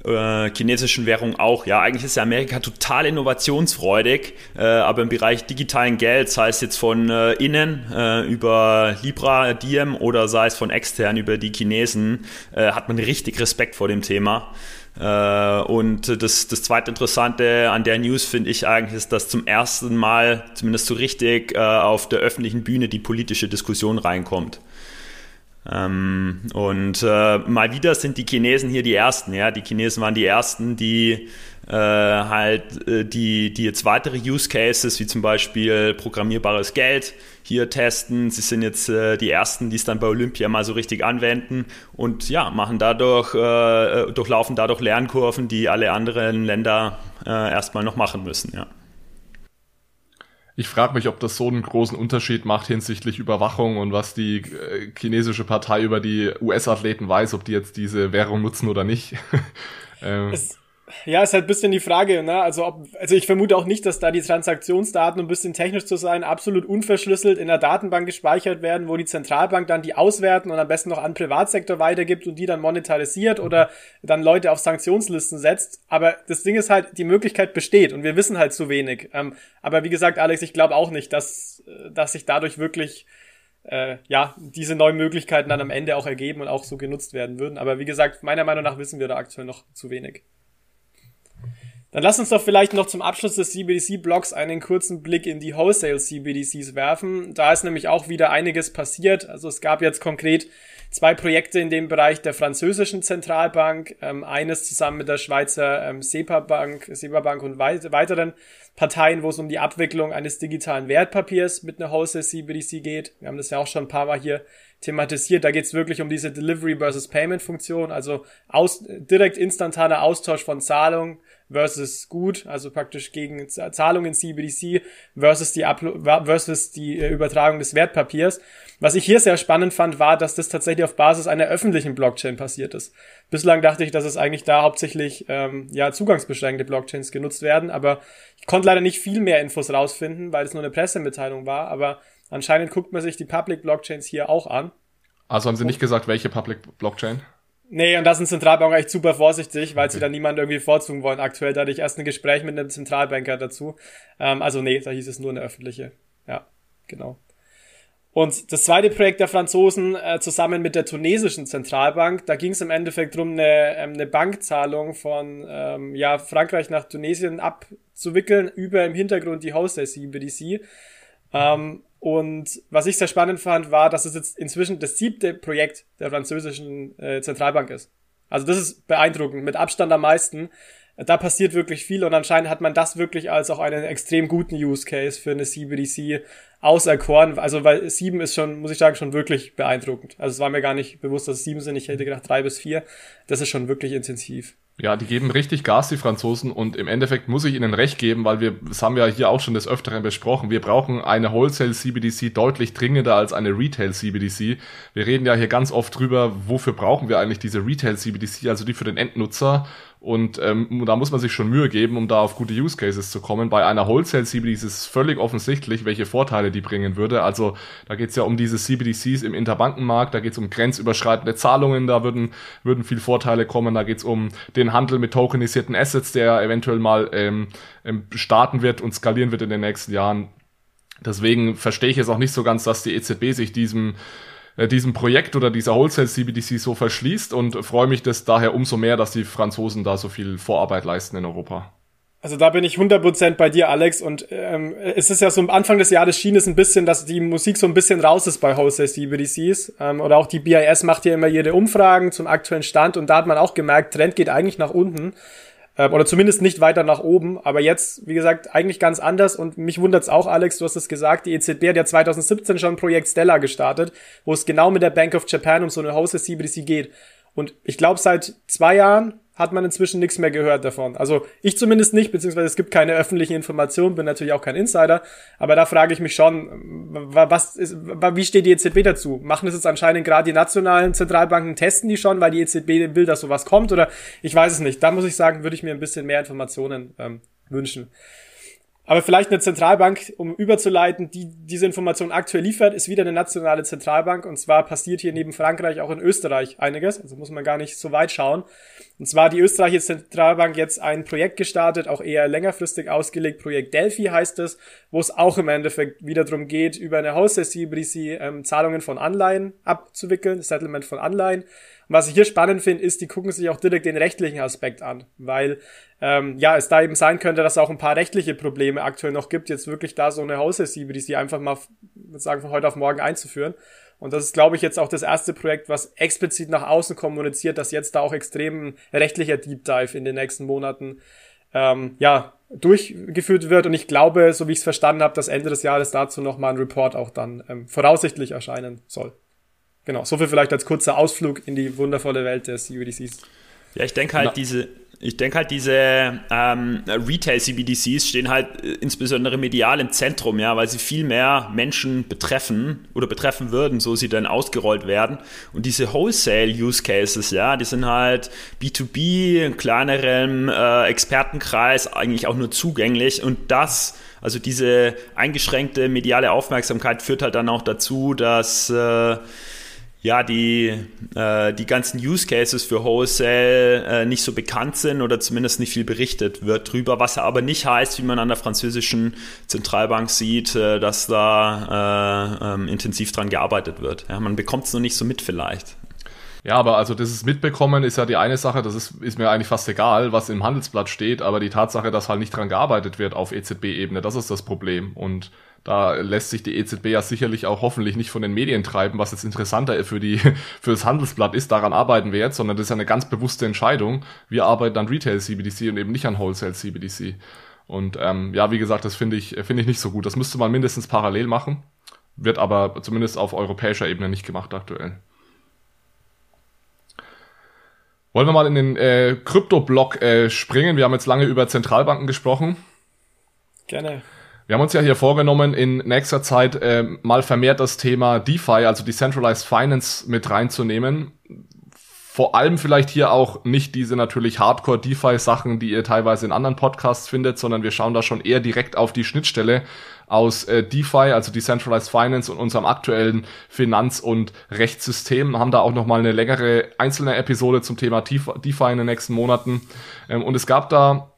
äh, chinesischen Währung auch. Ja, eigentlich ist ja Amerika total innovationsfreudig, äh, aber im Bereich digitalen Geld, sei es jetzt von äh, innen äh, über Libra, Diem oder sei es von extern über die Chinesen, äh, hat man richtig Respekt vor dem Thema. Äh, und das, das zweite Interessante an der News finde ich eigentlich ist, dass zum ersten Mal, zumindest so richtig, äh, auf der öffentlichen Bühne die politische Diskussion reinkommt. Ähm, und äh, mal wieder sind die Chinesen hier die Ersten. Ja, die Chinesen waren die Ersten, die äh, halt die, die jetzt weitere Use Cases wie zum Beispiel programmierbares Geld hier testen. Sie sind jetzt äh, die ersten, die es dann bei Olympia mal so richtig anwenden und ja, machen dadurch, äh, durchlaufen dadurch Lernkurven, die alle anderen Länder äh, erstmal noch machen müssen, ja. Ich frage mich, ob das so einen großen Unterschied macht hinsichtlich Überwachung und was die äh, chinesische Partei über die US-Athleten weiß, ob die jetzt diese Währung nutzen oder nicht. ähm. Ja, ist halt ein bisschen die Frage, ne? Also, ob, also ich vermute auch nicht, dass da die Transaktionsdaten, um ein bisschen technisch zu sein, absolut unverschlüsselt in der Datenbank gespeichert werden, wo die Zentralbank dann die auswerten und am besten noch an Privatsektor weitergibt und die dann monetarisiert oder dann Leute auf Sanktionslisten setzt. Aber das Ding ist halt, die Möglichkeit besteht und wir wissen halt zu wenig. Ähm, aber wie gesagt, Alex, ich glaube auch nicht, dass, dass sich dadurch wirklich äh, ja, diese neuen Möglichkeiten dann am Ende auch ergeben und auch so genutzt werden würden. Aber wie gesagt, meiner Meinung nach wissen wir da aktuell noch zu wenig. Dann lass uns doch vielleicht noch zum Abschluss des CBDC-Blogs einen kurzen Blick in die Wholesale-CBDCs werfen. Da ist nämlich auch wieder einiges passiert. Also es gab jetzt konkret zwei Projekte in dem Bereich der französischen Zentralbank, ähm, eines zusammen mit der Schweizer ähm, SEPA Bank, SEPA Bank und wei weiteren Parteien, wo es um die Abwicklung eines digitalen Wertpapiers mit einer Wholesale CBDC geht. Wir haben das ja auch schon ein paar Mal hier thematisiert. Da geht es wirklich um diese Delivery versus Payment Funktion, also aus, direkt instantaner Austausch von Zahlungen versus gut, also praktisch gegen Zahlungen in CBDC versus die, Uplo versus die äh, Übertragung des Wertpapiers. Was ich hier sehr spannend fand, war, dass das tatsächlich auf Basis einer öffentlichen Blockchain passiert ist. Bislang dachte ich, dass es eigentlich da hauptsächlich ähm, ja zugangsbeschränkte Blockchains genutzt werden, aber ich konnte leider nicht viel mehr Infos rausfinden, weil es nur eine Pressemitteilung war, aber anscheinend guckt man sich die Public Blockchains hier auch an. Also haben sie nicht gesagt, welche Public Blockchain? Nee, und da sind Zentralbanken echt super vorsichtig, weil okay. sie da niemanden irgendwie vorzugen wollen. Aktuell da hatte ich erst ein Gespräch mit einem Zentralbanker dazu. Ähm, also nee, da hieß es nur eine öffentliche. Ja, genau. Und das zweite Projekt der Franzosen äh, zusammen mit der tunesischen Zentralbank, da ging es im Endeffekt darum, eine, ähm, eine Bankzahlung von ähm, ja, Frankreich nach Tunesien abzuwickeln, über im Hintergrund die Host CBDC. Ähm, und was ich sehr spannend fand, war, dass es jetzt inzwischen das siebte Projekt der französischen äh, Zentralbank ist. Also das ist beeindruckend, mit Abstand am meisten. Da passiert wirklich viel und anscheinend hat man das wirklich als auch einen extrem guten Use Case für eine CBDC auserkoren. Also weil sieben ist schon, muss ich sagen, schon wirklich beeindruckend. Also es war mir gar nicht bewusst, dass es sieben sind. Ich hätte gedacht drei bis vier. Das ist schon wirklich intensiv. Ja, die geben richtig Gas, die Franzosen, und im Endeffekt muss ich ihnen recht geben, weil wir, das haben wir hier auch schon des Öfteren besprochen, wir brauchen eine Wholesale CBDC deutlich dringender als eine Retail CBDC. Wir reden ja hier ganz oft drüber, wofür brauchen wir eigentlich diese Retail CBDC, also die für den Endnutzer. Und ähm, da muss man sich schon Mühe geben, um da auf gute Use Cases zu kommen. Bei einer Wholesale CBDC ist es völlig offensichtlich, welche Vorteile die bringen würde. Also da geht es ja um diese CBDCs im Interbankenmarkt, da geht es um grenzüberschreitende Zahlungen, da würden, würden viel Vorteile kommen. Da geht es um den Handel mit tokenisierten Assets, der eventuell mal ähm, ähm, starten wird und skalieren wird in den nächsten Jahren. Deswegen verstehe ich jetzt auch nicht so ganz, dass die EZB sich diesem diesem Projekt oder dieser Wholesale CBDC so verschließt und freue mich das daher umso mehr, dass die Franzosen da so viel Vorarbeit leisten in Europa. Also da bin ich 100% bei dir, Alex. Und ähm, es ist ja so am Anfang des Jahres schien es ein bisschen, dass die Musik so ein bisschen raus ist bei Wholesale CBDCs. Ähm, oder auch die BIS macht ja immer ihre Umfragen zum aktuellen Stand. Und da hat man auch gemerkt, Trend geht eigentlich nach unten. Ähm, oder zumindest nicht weiter nach oben. Aber jetzt, wie gesagt, eigentlich ganz anders. Und mich wundert's auch, Alex, du hast es gesagt, die EZB hat ja 2017 schon ein Projekt Stella gestartet, wo es genau mit der Bank of Japan um so eine Hause CBDC geht. Und ich glaube, seit zwei Jahren hat man inzwischen nichts mehr gehört davon. Also ich zumindest nicht, beziehungsweise es gibt keine öffentlichen Informationen, bin natürlich auch kein Insider, aber da frage ich mich schon, was ist, wie steht die EZB dazu? Machen das jetzt anscheinend gerade die nationalen Zentralbanken, testen die schon, weil die EZB will, dass sowas kommt oder ich weiß es nicht. Da muss ich sagen, würde ich mir ein bisschen mehr Informationen ähm, wünschen. Aber vielleicht eine Zentralbank, um überzuleiten, die diese Information aktuell liefert, ist wieder eine nationale Zentralbank. Und zwar passiert hier neben Frankreich auch in Österreich einiges. Also muss man gar nicht so weit schauen. Und zwar die österreichische Zentralbank jetzt ein Projekt gestartet, auch eher längerfristig ausgelegt. Projekt Delphi heißt es, wo es auch im Endeffekt wieder darum geht, über eine Haushaltslibrisi ähm, Zahlungen von Anleihen abzuwickeln, Settlement von Anleihen. Und was ich hier spannend finde, ist, die gucken sich auch direkt den rechtlichen Aspekt an, weil ähm, ja, es da eben sein könnte, dass es auch ein paar rechtliche Probleme aktuell noch gibt, jetzt wirklich da so eine Haushaltslibrisi einfach mal, sagen, von heute auf morgen einzuführen. Und das ist, glaube ich, jetzt auch das erste Projekt, was explizit nach außen kommuniziert, dass jetzt da auch extrem rechtlicher Deep Dive in den nächsten Monaten ähm, ja, durchgeführt wird. Und ich glaube, so wie ich es verstanden habe, dass Ende des Jahres dazu nochmal ein Report auch dann ähm, voraussichtlich erscheinen soll. Genau, so viel vielleicht als kurzer Ausflug in die wundervolle Welt des UDCs. Ja, ich denke halt, Na. diese, ich denke halt, diese ähm, Retail-CBDCs stehen halt äh, insbesondere medial im Zentrum, ja, weil sie viel mehr Menschen betreffen oder betreffen würden, so sie dann ausgerollt werden. Und diese Wholesale-Use-Cases, ja, die sind halt B2B, in kleinerem äh, Expertenkreis eigentlich auch nur zugänglich. Und das, also diese eingeschränkte mediale Aufmerksamkeit führt halt dann auch dazu, dass äh, ja, die, äh, die ganzen Use Cases für Wholesale äh, nicht so bekannt sind oder zumindest nicht viel berichtet wird drüber, was aber nicht heißt, wie man an der französischen Zentralbank sieht, äh, dass da äh, ähm, intensiv dran gearbeitet wird. Ja, man bekommt es noch nicht so mit vielleicht. Ja, aber also das Mitbekommen ist ja die eine Sache, das ist, ist mir eigentlich fast egal, was im Handelsblatt steht, aber die Tatsache, dass halt nicht dran gearbeitet wird auf EZB-Ebene, das ist das Problem. Und da lässt sich die EZB ja sicherlich auch hoffentlich nicht von den Medien treiben, was jetzt interessanter für die für das Handelsblatt ist. Daran arbeiten wir jetzt, sondern das ist ja eine ganz bewusste Entscheidung. Wir arbeiten an Retail CBDC und eben nicht an Wholesale CBDC. Und ähm, ja, wie gesagt, das finde ich finde ich nicht so gut. Das müsste man mindestens parallel machen, wird aber zumindest auf europäischer Ebene nicht gemacht aktuell. Wollen wir mal in den äh, Krypto-Block äh, springen? Wir haben jetzt lange über Zentralbanken gesprochen. Gerne. Wir haben uns ja hier vorgenommen, in nächster Zeit äh, mal vermehrt das Thema DeFi, also Decentralized Finance, mit reinzunehmen. Vor allem vielleicht hier auch nicht diese natürlich Hardcore-DeFi-Sachen, die ihr teilweise in anderen Podcasts findet, sondern wir schauen da schon eher direkt auf die Schnittstelle aus äh, DeFi, also Decentralized Finance und unserem aktuellen Finanz- und Rechtssystem. Haben da auch nochmal eine längere einzelne Episode zum Thema DeFi in den nächsten Monaten. Ähm, und es gab da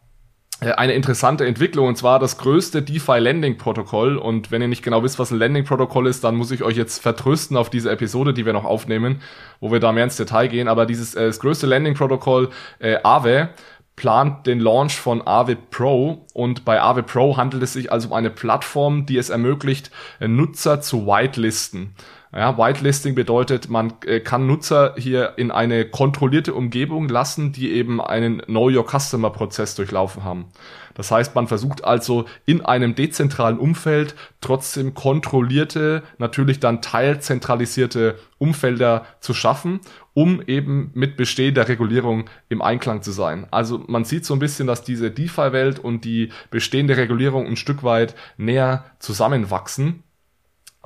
äh, eine interessante Entwicklung und zwar das größte DeFi Lending Protokoll und wenn ihr nicht genau wisst, was ein Lending Protokoll ist, dann muss ich euch jetzt vertrösten auf diese Episode, die wir noch aufnehmen, wo wir da mehr ins Detail gehen, aber dieses äh, das größte Lending Protokoll äh, Aave plant den Launch von Aave Pro und bei Aave Pro handelt es sich also um eine Plattform, die es ermöglicht, äh, Nutzer zu whitelisten. Ja, Whitelisting bedeutet, man äh, kann Nutzer hier in eine kontrollierte Umgebung lassen, die eben einen Know Your Customer Prozess durchlaufen haben. Das heißt, man versucht also in einem dezentralen Umfeld trotzdem kontrollierte, natürlich dann teilzentralisierte Umfelder zu schaffen, um eben mit bestehender Regulierung im Einklang zu sein. Also man sieht so ein bisschen, dass diese DeFi-Welt und die bestehende Regulierung ein Stück weit näher zusammenwachsen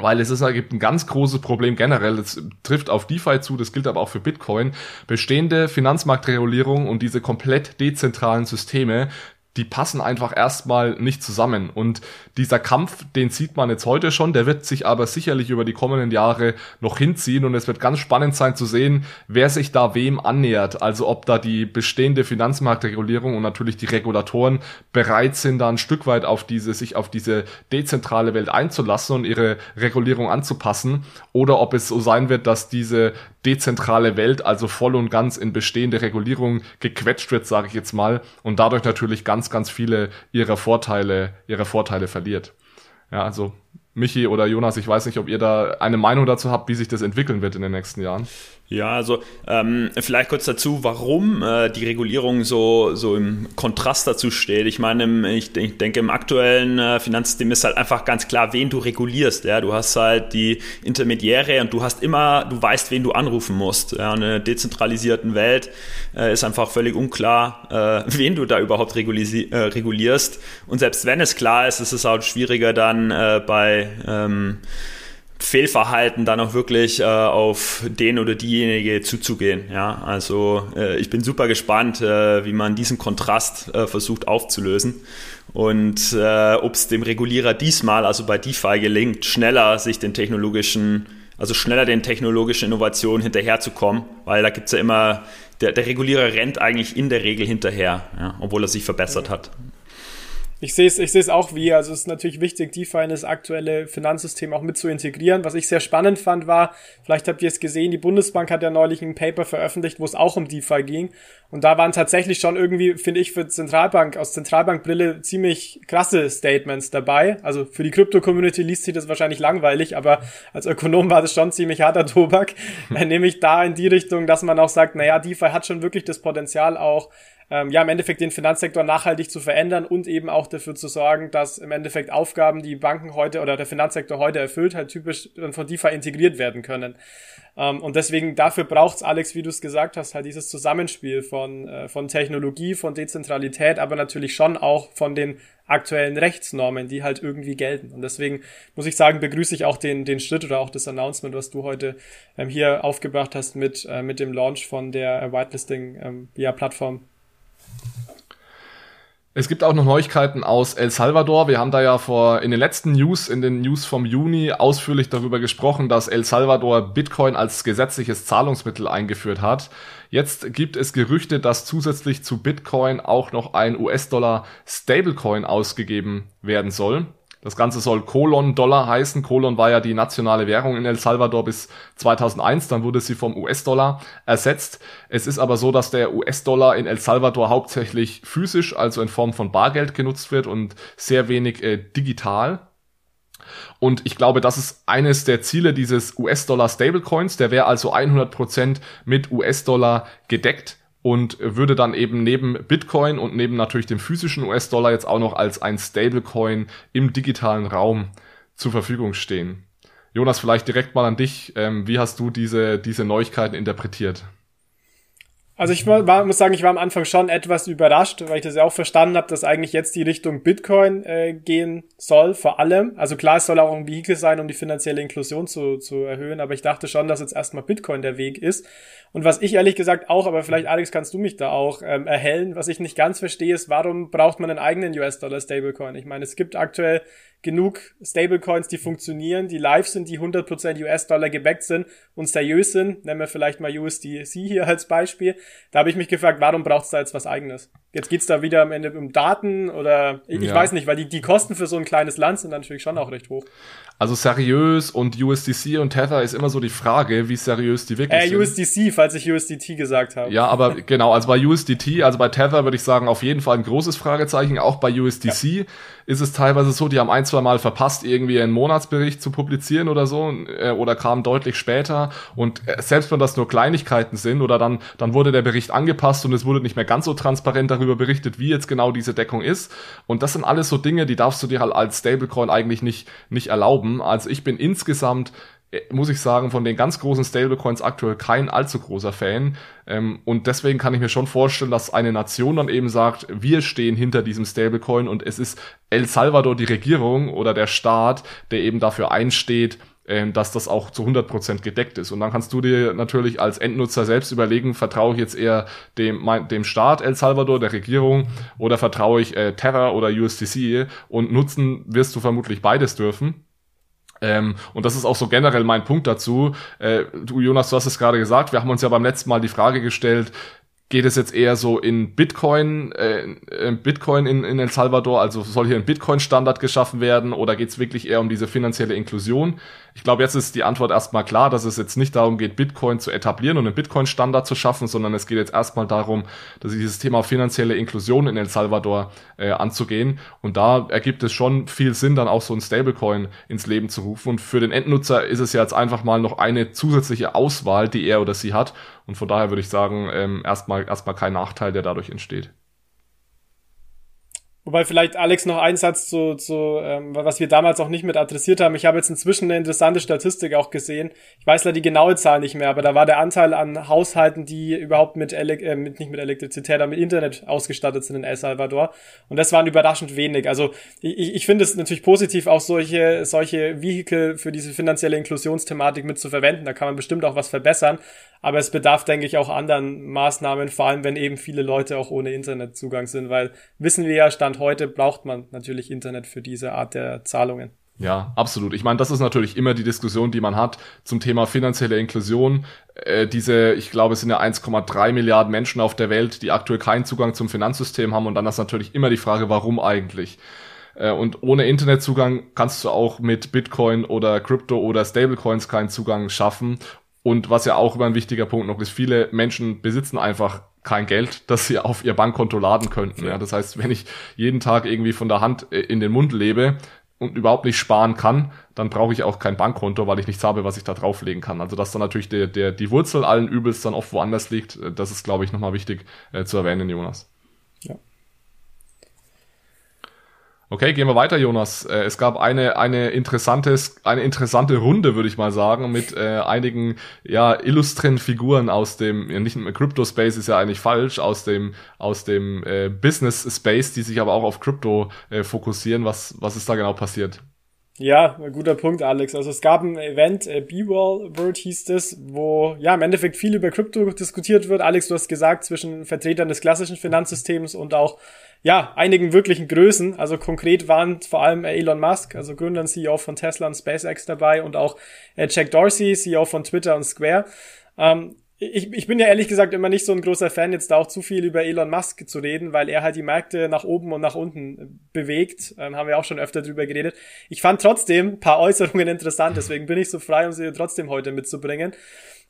weil es ist, es gibt ein ganz großes Problem generell, das trifft auf DeFi zu, das gilt aber auch für Bitcoin. Bestehende Finanzmarktregulierung und diese komplett dezentralen Systeme, die passen einfach erstmal nicht zusammen. Und dieser Kampf, den sieht man jetzt heute schon, der wird sich aber sicherlich über die kommenden Jahre noch hinziehen und es wird ganz spannend sein zu sehen, wer sich da wem annähert. Also ob da die bestehende Finanzmarktregulierung und natürlich die Regulatoren bereit sind, da ein Stück weit auf diese, sich auf diese dezentrale Welt einzulassen und ihre Regulierung anzupassen oder ob es so sein wird, dass diese dezentrale Welt also voll und ganz in bestehende Regulierung gequetscht wird, sage ich jetzt mal, und dadurch natürlich ganz, ganz viele ihrer Vorteile, ihrer Vorteile verliert. Ja, also Michi oder Jonas, ich weiß nicht, ob ihr da eine Meinung dazu habt, wie sich das entwickeln wird in den nächsten Jahren. Ja, also ähm, vielleicht kurz dazu, warum äh, die Regulierung so, so im Kontrast dazu steht. Ich meine, ich, ich denke, im aktuellen äh, Finanzsystem ist halt einfach ganz klar, wen du regulierst. Ja? Du hast halt die Intermediäre und du hast immer, du weißt, wen du anrufen musst. Ja? In einer dezentralisierten Welt äh, ist einfach völlig unklar, äh, wen du da überhaupt äh, regulierst. Und selbst wenn es klar ist, ist es auch schwieriger dann äh, bei ähm, Fehlverhalten dann auch wirklich äh, auf den oder diejenige zuzugehen. Ja, also äh, ich bin super gespannt, äh, wie man diesen Kontrast äh, versucht aufzulösen und äh, ob es dem Regulierer diesmal, also bei DeFi gelingt, schneller sich den technologischen, also schneller den technologischen Innovationen hinterherzukommen, weil da gibt es ja immer, der, der Regulierer rennt eigentlich in der Regel hinterher, ja, obwohl er sich verbessert hat. Ich sehe es ich sehe es auch wie, also es ist natürlich wichtig, DeFi in das aktuelle Finanzsystem auch mit zu integrieren. Was ich sehr spannend fand, war, vielleicht habt ihr es gesehen, die Bundesbank hat ja neulich ein Paper veröffentlicht, wo es auch um DeFi ging. Und da waren tatsächlich schon irgendwie, finde ich, für Zentralbank, aus Zentralbankbrille ziemlich krasse Statements dabei. Also für die Krypto-Community liest sich das wahrscheinlich langweilig, aber als Ökonom war das schon ziemlich harter Tobak. Nämlich da in die Richtung, dass man auch sagt, naja, DeFi hat schon wirklich das Potenzial auch, ähm, ja im Endeffekt den Finanzsektor nachhaltig zu verändern und eben auch dafür zu sorgen, dass im Endeffekt Aufgaben, die Banken heute oder der Finanzsektor heute erfüllt, halt typisch von DeFi integriert werden können. Ähm, und deswegen dafür braucht's Alex, wie du es gesagt hast, halt dieses Zusammenspiel von, äh, von Technologie, von Dezentralität, aber natürlich schon auch von den aktuellen Rechtsnormen, die halt irgendwie gelten. Und deswegen muss ich sagen, begrüße ich auch den, den Schritt oder auch das Announcement, was du heute ähm, hier aufgebracht hast mit, äh, mit dem Launch von der Whitelisting ähm, ja, es gibt auch noch Neuigkeiten aus El Salvador. Wir haben da ja vor in den letzten News, in den News vom Juni ausführlich darüber gesprochen, dass El Salvador Bitcoin als gesetzliches Zahlungsmittel eingeführt hat. Jetzt gibt es Gerüchte, dass zusätzlich zu Bitcoin auch noch ein US-Dollar Stablecoin ausgegeben werden soll. Das Ganze soll Colon-Dollar heißen. Colon war ja die nationale Währung in El Salvador bis 2001. Dann wurde sie vom US-Dollar ersetzt. Es ist aber so, dass der US-Dollar in El Salvador hauptsächlich physisch, also in Form von Bargeld genutzt wird und sehr wenig äh, digital. Und ich glaube, das ist eines der Ziele dieses US-Dollar Stablecoins. Der wäre also 100% mit US-Dollar gedeckt und würde dann eben neben Bitcoin und neben natürlich dem physischen US-Dollar jetzt auch noch als ein Stablecoin im digitalen Raum zur Verfügung stehen. Jonas, vielleicht direkt mal an dich. Ähm, wie hast du diese, diese Neuigkeiten interpretiert? Also ich war, muss sagen, ich war am Anfang schon etwas überrascht, weil ich das ja auch verstanden habe, dass eigentlich jetzt die Richtung Bitcoin äh, gehen soll, vor allem. Also klar, es soll auch ein Vehikel sein, um die finanzielle Inklusion zu, zu erhöhen, aber ich dachte schon, dass jetzt erstmal Bitcoin der Weg ist. Und was ich ehrlich gesagt auch, aber vielleicht Alex kannst du mich da auch ähm, erhellen, was ich nicht ganz verstehe, ist, warum braucht man einen eigenen US-Dollar Stablecoin? Ich meine, es gibt aktuell genug Stablecoins, die funktionieren, die live sind, die 100% US-Dollar gebackt sind und seriös sind. Nennen wir vielleicht mal USDC hier als Beispiel. Da habe ich mich gefragt, warum braucht es da jetzt was eigenes? Jetzt geht's da wieder am Ende um Daten oder ich, ja. weiß nicht, weil die, die Kosten für so ein kleines Land sind natürlich schon auch recht hoch. Also seriös und USDC und Tether ist immer so die Frage, wie seriös die wirklich äh, sind. USDC, falls ich USDT gesagt habe. Ja, aber genau, also bei USDT, also bei Tether würde ich sagen, auf jeden Fall ein großes Fragezeichen. Auch bei USDC ja. ist es teilweise so, die haben ein, zwei Mal verpasst, irgendwie einen Monatsbericht zu publizieren oder so, äh, oder kamen deutlich später. Und äh, selbst wenn das nur Kleinigkeiten sind oder dann, dann wurde der Bericht angepasst und es wurde nicht mehr ganz so transparent darüber berichtet, wie jetzt genau diese Deckung ist. Und das sind alles so Dinge, die darfst du dir halt als Stablecoin eigentlich nicht, nicht erlauben haben. Also ich bin insgesamt äh, muss ich sagen, von den ganz großen Stablecoins aktuell kein allzu großer Fan. Ähm, und deswegen kann ich mir schon vorstellen, dass eine Nation dann eben sagt, wir stehen hinter diesem Stablecoin und es ist El Salvador die Regierung oder der Staat, der eben dafür einsteht, ähm, dass das auch zu 100% gedeckt ist. Und dann kannst du dir natürlich als Endnutzer selbst überlegen, vertraue ich jetzt eher dem, dem Staat El Salvador, der Regierung, oder vertraue ich äh, Terra oder USDC und nutzen wirst du vermutlich beides dürfen. Ähm, und das ist auch so generell mein Punkt dazu. Äh, du, Jonas, du hast es gerade gesagt, wir haben uns ja beim letzten Mal die Frage gestellt, geht es jetzt eher so in Bitcoin, äh, Bitcoin in, in El Salvador, also soll hier ein Bitcoin-Standard geschaffen werden oder geht es wirklich eher um diese finanzielle Inklusion? Ich glaube, jetzt ist die Antwort erstmal klar, dass es jetzt nicht darum geht, Bitcoin zu etablieren und einen Bitcoin-Standard zu schaffen, sondern es geht jetzt erstmal darum, dass dieses Thema finanzielle Inklusion in El Salvador äh, anzugehen. Und da ergibt es schon viel Sinn, dann auch so ein Stablecoin ins Leben zu rufen. Und für den Endnutzer ist es ja jetzt einfach mal noch eine zusätzliche Auswahl, die er oder sie hat. Und von daher würde ich sagen, ähm, erstmal erstmal kein Nachteil, der dadurch entsteht. Wobei vielleicht Alex noch ein Satz zu, zu ähm, was wir damals auch nicht mit adressiert haben. Ich habe jetzt inzwischen eine interessante Statistik auch gesehen. Ich weiß leider die genaue Zahl nicht mehr, aber da war der Anteil an Haushalten, die überhaupt mit, Ele äh, mit nicht mit Elektrizität, aber mit Internet ausgestattet sind in El Salvador. Und das waren überraschend wenig. Also ich, ich finde es natürlich positiv, auch solche, solche Vehikel für diese finanzielle Inklusionsthematik mit zu verwenden. Da kann man bestimmt auch was verbessern. Aber es bedarf, denke ich, auch anderen Maßnahmen, vor allem wenn eben viele Leute auch ohne Internetzugang sind, weil wissen wir ja, Stand heute braucht man natürlich Internet für diese Art der Zahlungen. Ja, absolut. Ich meine, das ist natürlich immer die Diskussion, die man hat zum Thema finanzielle Inklusion. Äh, diese, ich glaube, es sind ja 1,3 Milliarden Menschen auf der Welt, die aktuell keinen Zugang zum Finanzsystem haben. Und dann ist natürlich immer die Frage, warum eigentlich? Äh, und ohne Internetzugang kannst du auch mit Bitcoin oder Crypto oder Stablecoins keinen Zugang schaffen. Und was ja auch immer ein wichtiger Punkt noch ist, viele Menschen besitzen einfach kein Geld, das sie auf ihr Bankkonto laden könnten. Ja. Das heißt, wenn ich jeden Tag irgendwie von der Hand äh, in den Mund lebe und überhaupt nicht sparen kann, dann brauche ich auch kein Bankkonto, weil ich nichts habe, was ich da drauflegen kann. Also dass dann natürlich der, der, die Wurzel allen Übels dann oft woanders liegt, äh, das ist, glaube ich, nochmal wichtig äh, zu erwähnen, Jonas. Okay, gehen wir weiter, Jonas. Äh, es gab eine, eine, interessantes, eine interessante Runde, würde ich mal sagen, mit äh, einigen ja, illustren Figuren aus dem, ja, nicht Crypto Space ist ja eigentlich falsch, aus dem, aus dem äh, Business Space, die sich aber auch auf Crypto äh, fokussieren. Was, was ist da genau passiert? Ja, guter Punkt, Alex. Also es gab ein Event, äh, B-Wall World hieß es, wo ja im Endeffekt viel über Krypto diskutiert wird. Alex, du hast gesagt, zwischen Vertretern des klassischen Finanzsystems und auch ja, einigen wirklichen Größen. Also konkret waren vor allem Elon Musk, also Gründer und CEO von Tesla und SpaceX dabei und auch äh, Jack Dorsey, CEO von Twitter und Square. Ähm, ich, ich bin ja ehrlich gesagt immer nicht so ein großer Fan, jetzt da auch zu viel über Elon Musk zu reden, weil er halt die Märkte nach oben und nach unten bewegt. Ähm, haben wir auch schon öfter drüber geredet. Ich fand trotzdem ein paar Äußerungen interessant, deswegen bin ich so frei, um sie trotzdem heute mitzubringen.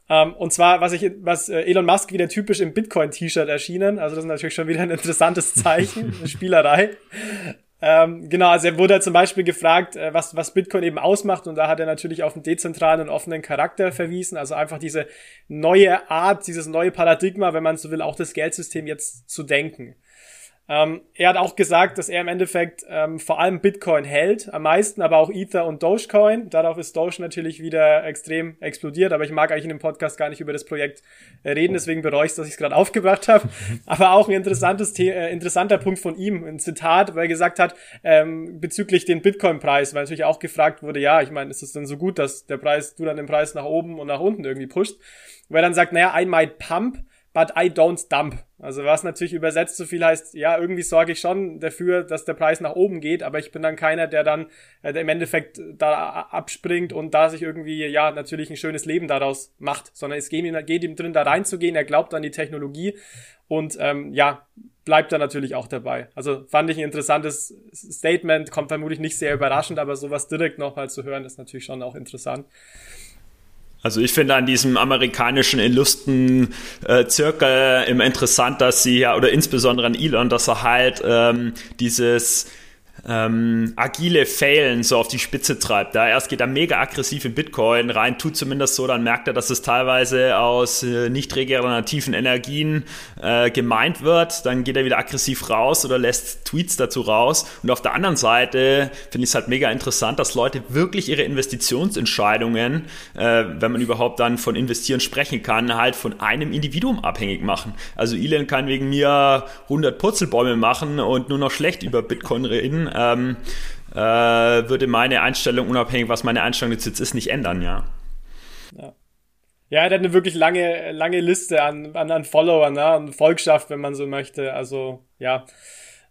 Um, ähm, und zwar, was ich, was äh, Elon Musk wieder typisch im Bitcoin-T-Shirt erschienen. Also das ist natürlich schon wieder ein interessantes Zeichen, eine Spielerei. Ähm, genau, also er wurde halt zum Beispiel gefragt, äh, was, was Bitcoin eben ausmacht und da hat er natürlich auf den dezentralen und offenen Charakter verwiesen, also einfach diese neue Art, dieses neue Paradigma, wenn man so will, auch das Geldsystem jetzt zu denken. Ähm, er hat auch gesagt, dass er im Endeffekt ähm, vor allem Bitcoin hält, am meisten, aber auch Ether und Dogecoin. Darauf ist Doge natürlich wieder extrem explodiert, aber ich mag eigentlich in dem Podcast gar nicht über das Projekt äh, reden, deswegen bereue ich dass ich es gerade aufgebracht habe. aber auch ein interessantes The äh, interessanter Punkt von ihm, ein Zitat, weil er gesagt hat, ähm, bezüglich den Bitcoin-Preis, weil natürlich auch gefragt wurde, ja, ich meine, ist es denn so gut, dass der Preis, du dann den Preis nach oben und nach unten irgendwie pusht? Weil er dann sagt, naja, I might pump, but I don't dump. Also was natürlich übersetzt so viel heißt, ja, irgendwie sorge ich schon dafür, dass der Preis nach oben geht, aber ich bin dann keiner, der dann äh, der im Endeffekt da abspringt und da sich irgendwie, ja, natürlich ein schönes Leben daraus macht, sondern es geht ihm, geht ihm drin, da reinzugehen, er glaubt an die Technologie und ähm, ja, bleibt er natürlich auch dabei. Also fand ich ein interessantes Statement, kommt vermutlich nicht sehr überraschend, aber sowas direkt nochmal zu hören, ist natürlich schon auch interessant. Also ich finde an diesem amerikanischen Illusten äh, Zirkel immer interessant, dass sie ja, oder insbesondere an Elon, dass er halt ähm, dieses ähm, agile Failen so auf die Spitze treibt. Da erst geht er mega aggressiv in Bitcoin rein, tut zumindest so, dann merkt er, dass es teilweise aus äh, nicht regenerativen Energien äh, gemeint wird. Dann geht er wieder aggressiv raus oder lässt Tweets dazu raus. Und auf der anderen Seite finde ich es halt mega interessant, dass Leute wirklich ihre Investitionsentscheidungen, äh, wenn man überhaupt dann von investieren sprechen kann, halt von einem Individuum abhängig machen. Also Elon kann wegen mir 100 Purzelbäume machen und nur noch schlecht über Bitcoin reden ähm, äh, würde meine Einstellung, unabhängig was meine Einstellung jetzt ist, nicht ändern, ja. Ja. Ja, er hat eine wirklich lange, lange Liste an, an, an Followern, ne? an Volkschaft, wenn man so möchte. Also, ja.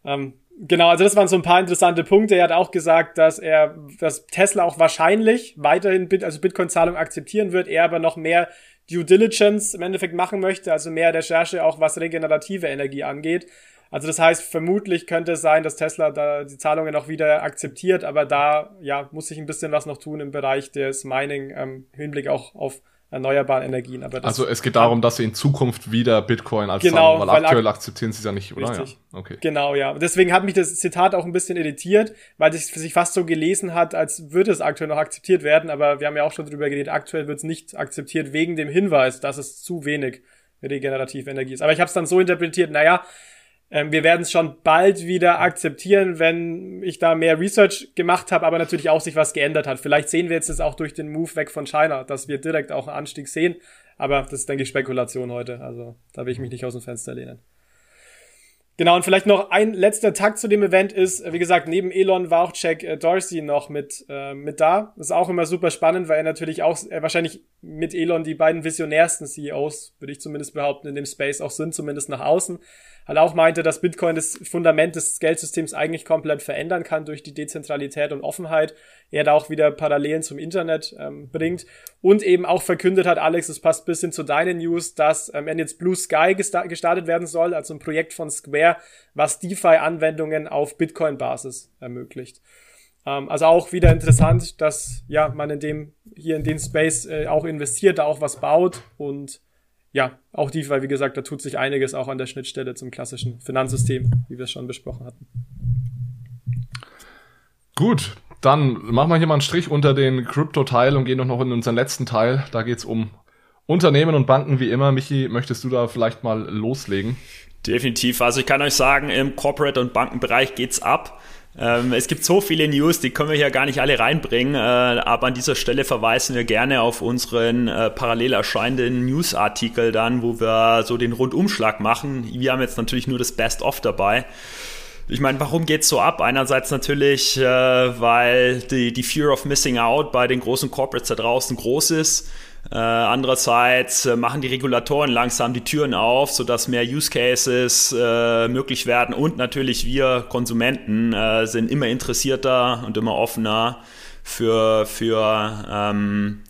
Ähm, genau, also das waren so ein paar interessante Punkte. Er hat auch gesagt, dass er, dass Tesla auch wahrscheinlich weiterhin Bit, also Bitcoin-Zahlung akzeptieren wird, er aber noch mehr Due Diligence im Endeffekt machen möchte, also mehr Recherche auch was regenerative Energie angeht. Also das heißt, vermutlich könnte es sein, dass Tesla da die Zahlungen auch wieder akzeptiert, aber da ja muss sich ein bisschen was noch tun im Bereich des Mining ähm, Hinblick auch auf erneuerbaren Energien. Aber also es geht darum, dass sie in Zukunft wieder Bitcoin als genau, Zahlung, weil, weil aktuell akzeptieren sie es ja nicht, oder? Richtig. Ja. Okay. Genau, ja. Deswegen hat mich das Zitat auch ein bisschen irritiert, weil es sich fast so gelesen hat, als würde es aktuell noch akzeptiert werden, aber wir haben ja auch schon drüber geredet, aktuell wird es nicht akzeptiert wegen dem Hinweis, dass es zu wenig regenerative Energie ist. Aber ich habe es dann so interpretiert, naja, ähm, wir werden es schon bald wieder akzeptieren, wenn ich da mehr Research gemacht habe, aber natürlich auch sich was geändert hat. Vielleicht sehen wir jetzt das auch durch den Move weg von China, dass wir direkt auch einen Anstieg sehen. Aber das ist, denke ich, Spekulation heute. Also da will ich mich nicht aus dem Fenster lehnen. Genau, und vielleicht noch ein letzter Takt zu dem Event ist, wie gesagt, neben Elon war auch Jack äh, Dorsey noch mit, äh, mit da. Das ist auch immer super spannend, weil er natürlich auch äh, wahrscheinlich mit Elon die beiden visionärsten CEOs, würde ich zumindest behaupten, in dem Space auch sind, zumindest nach außen halt auch meinte, dass Bitcoin das Fundament des Geldsystems eigentlich komplett verändern kann durch die Dezentralität und Offenheit. Er da auch wieder Parallelen zum Internet ähm, bringt und eben auch verkündet hat, Alex, das passt bisschen zu deinen News, dass ähm, jetzt Blue Sky gesta gestartet werden soll, also ein Projekt von Square, was DeFi-Anwendungen auf Bitcoin-Basis ermöglicht ähm, also auch wieder interessant, dass ja man in dem hier in den Space äh, auch investiert, da auch was baut und ja, auch die, weil wie gesagt, da tut sich einiges auch an der Schnittstelle zum klassischen Finanzsystem, wie wir es schon besprochen hatten. Gut, dann machen wir hier mal einen Strich unter den Crypto-Teil und gehen noch in unseren letzten Teil. Da geht's um Unternehmen und Banken wie immer. Michi, möchtest du da vielleicht mal loslegen? Definitiv. Also ich kann euch sagen, im Corporate- und Bankenbereich geht's ab. Ähm, es gibt so viele News, die können wir hier gar nicht alle reinbringen, äh, aber an dieser Stelle verweisen wir gerne auf unseren äh, parallel erscheinenden Newsartikel dann, wo wir so den Rundumschlag machen. Wir haben jetzt natürlich nur das Best-of dabei. Ich meine, warum geht's so ab? Einerseits natürlich, äh, weil die, die Fear of Missing Out bei den großen Corporates da draußen groß ist. Äh, andererseits äh, machen die Regulatoren langsam die Türen auf, sodass mehr Use Cases äh, möglich werden und natürlich wir Konsumenten äh, sind immer interessierter und immer offener für, für ähm,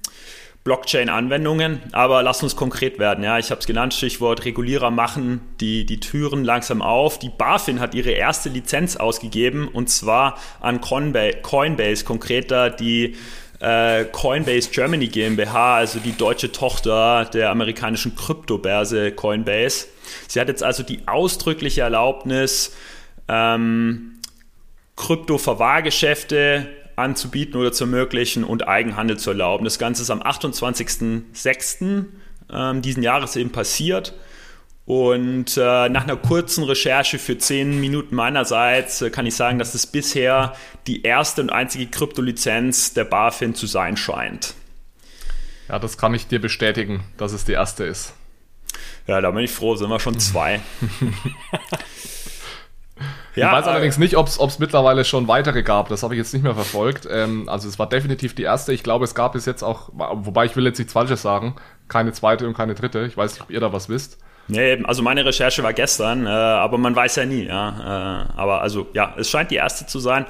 Blockchain-Anwendungen. Aber lasst uns konkret werden. Ja, ich habe es genannt, Stichwort Regulierer machen die, die Türen langsam auf. Die BaFin hat ihre erste Lizenz ausgegeben und zwar an Coinbase, Coinbase konkreter die äh, Coinbase Germany GmbH, also die deutsche Tochter der amerikanischen Kryptobörse Coinbase. Sie hat jetzt also die ausdrückliche Erlaubnis, ähm, Krypto-Verwahrgeschäfte anzubieten oder zu ermöglichen und Eigenhandel zu erlauben. Das Ganze ist am 28.06. Ähm, diesen Jahres eben passiert. Und äh, nach einer kurzen Recherche für zehn Minuten meinerseits äh, kann ich sagen, dass es bisher die erste und einzige Kryptolizenz der BaFin zu sein scheint. Ja, das kann ich dir bestätigen, dass es die erste ist. Ja, da bin ich froh, sind wir schon zwei. Ja, ich weiß allerdings nicht, ob es mittlerweile schon weitere gab. Das habe ich jetzt nicht mehr verfolgt. Ähm, also es war definitiv die erste. Ich glaube, es gab es jetzt auch, wobei ich will jetzt nichts Falsches sagen, keine zweite und keine dritte. Ich weiß nicht, ob ihr da was wisst. Nee, also meine Recherche war gestern, äh, aber man weiß ja nie. Ja, äh, aber also ja, es scheint die erste zu sein.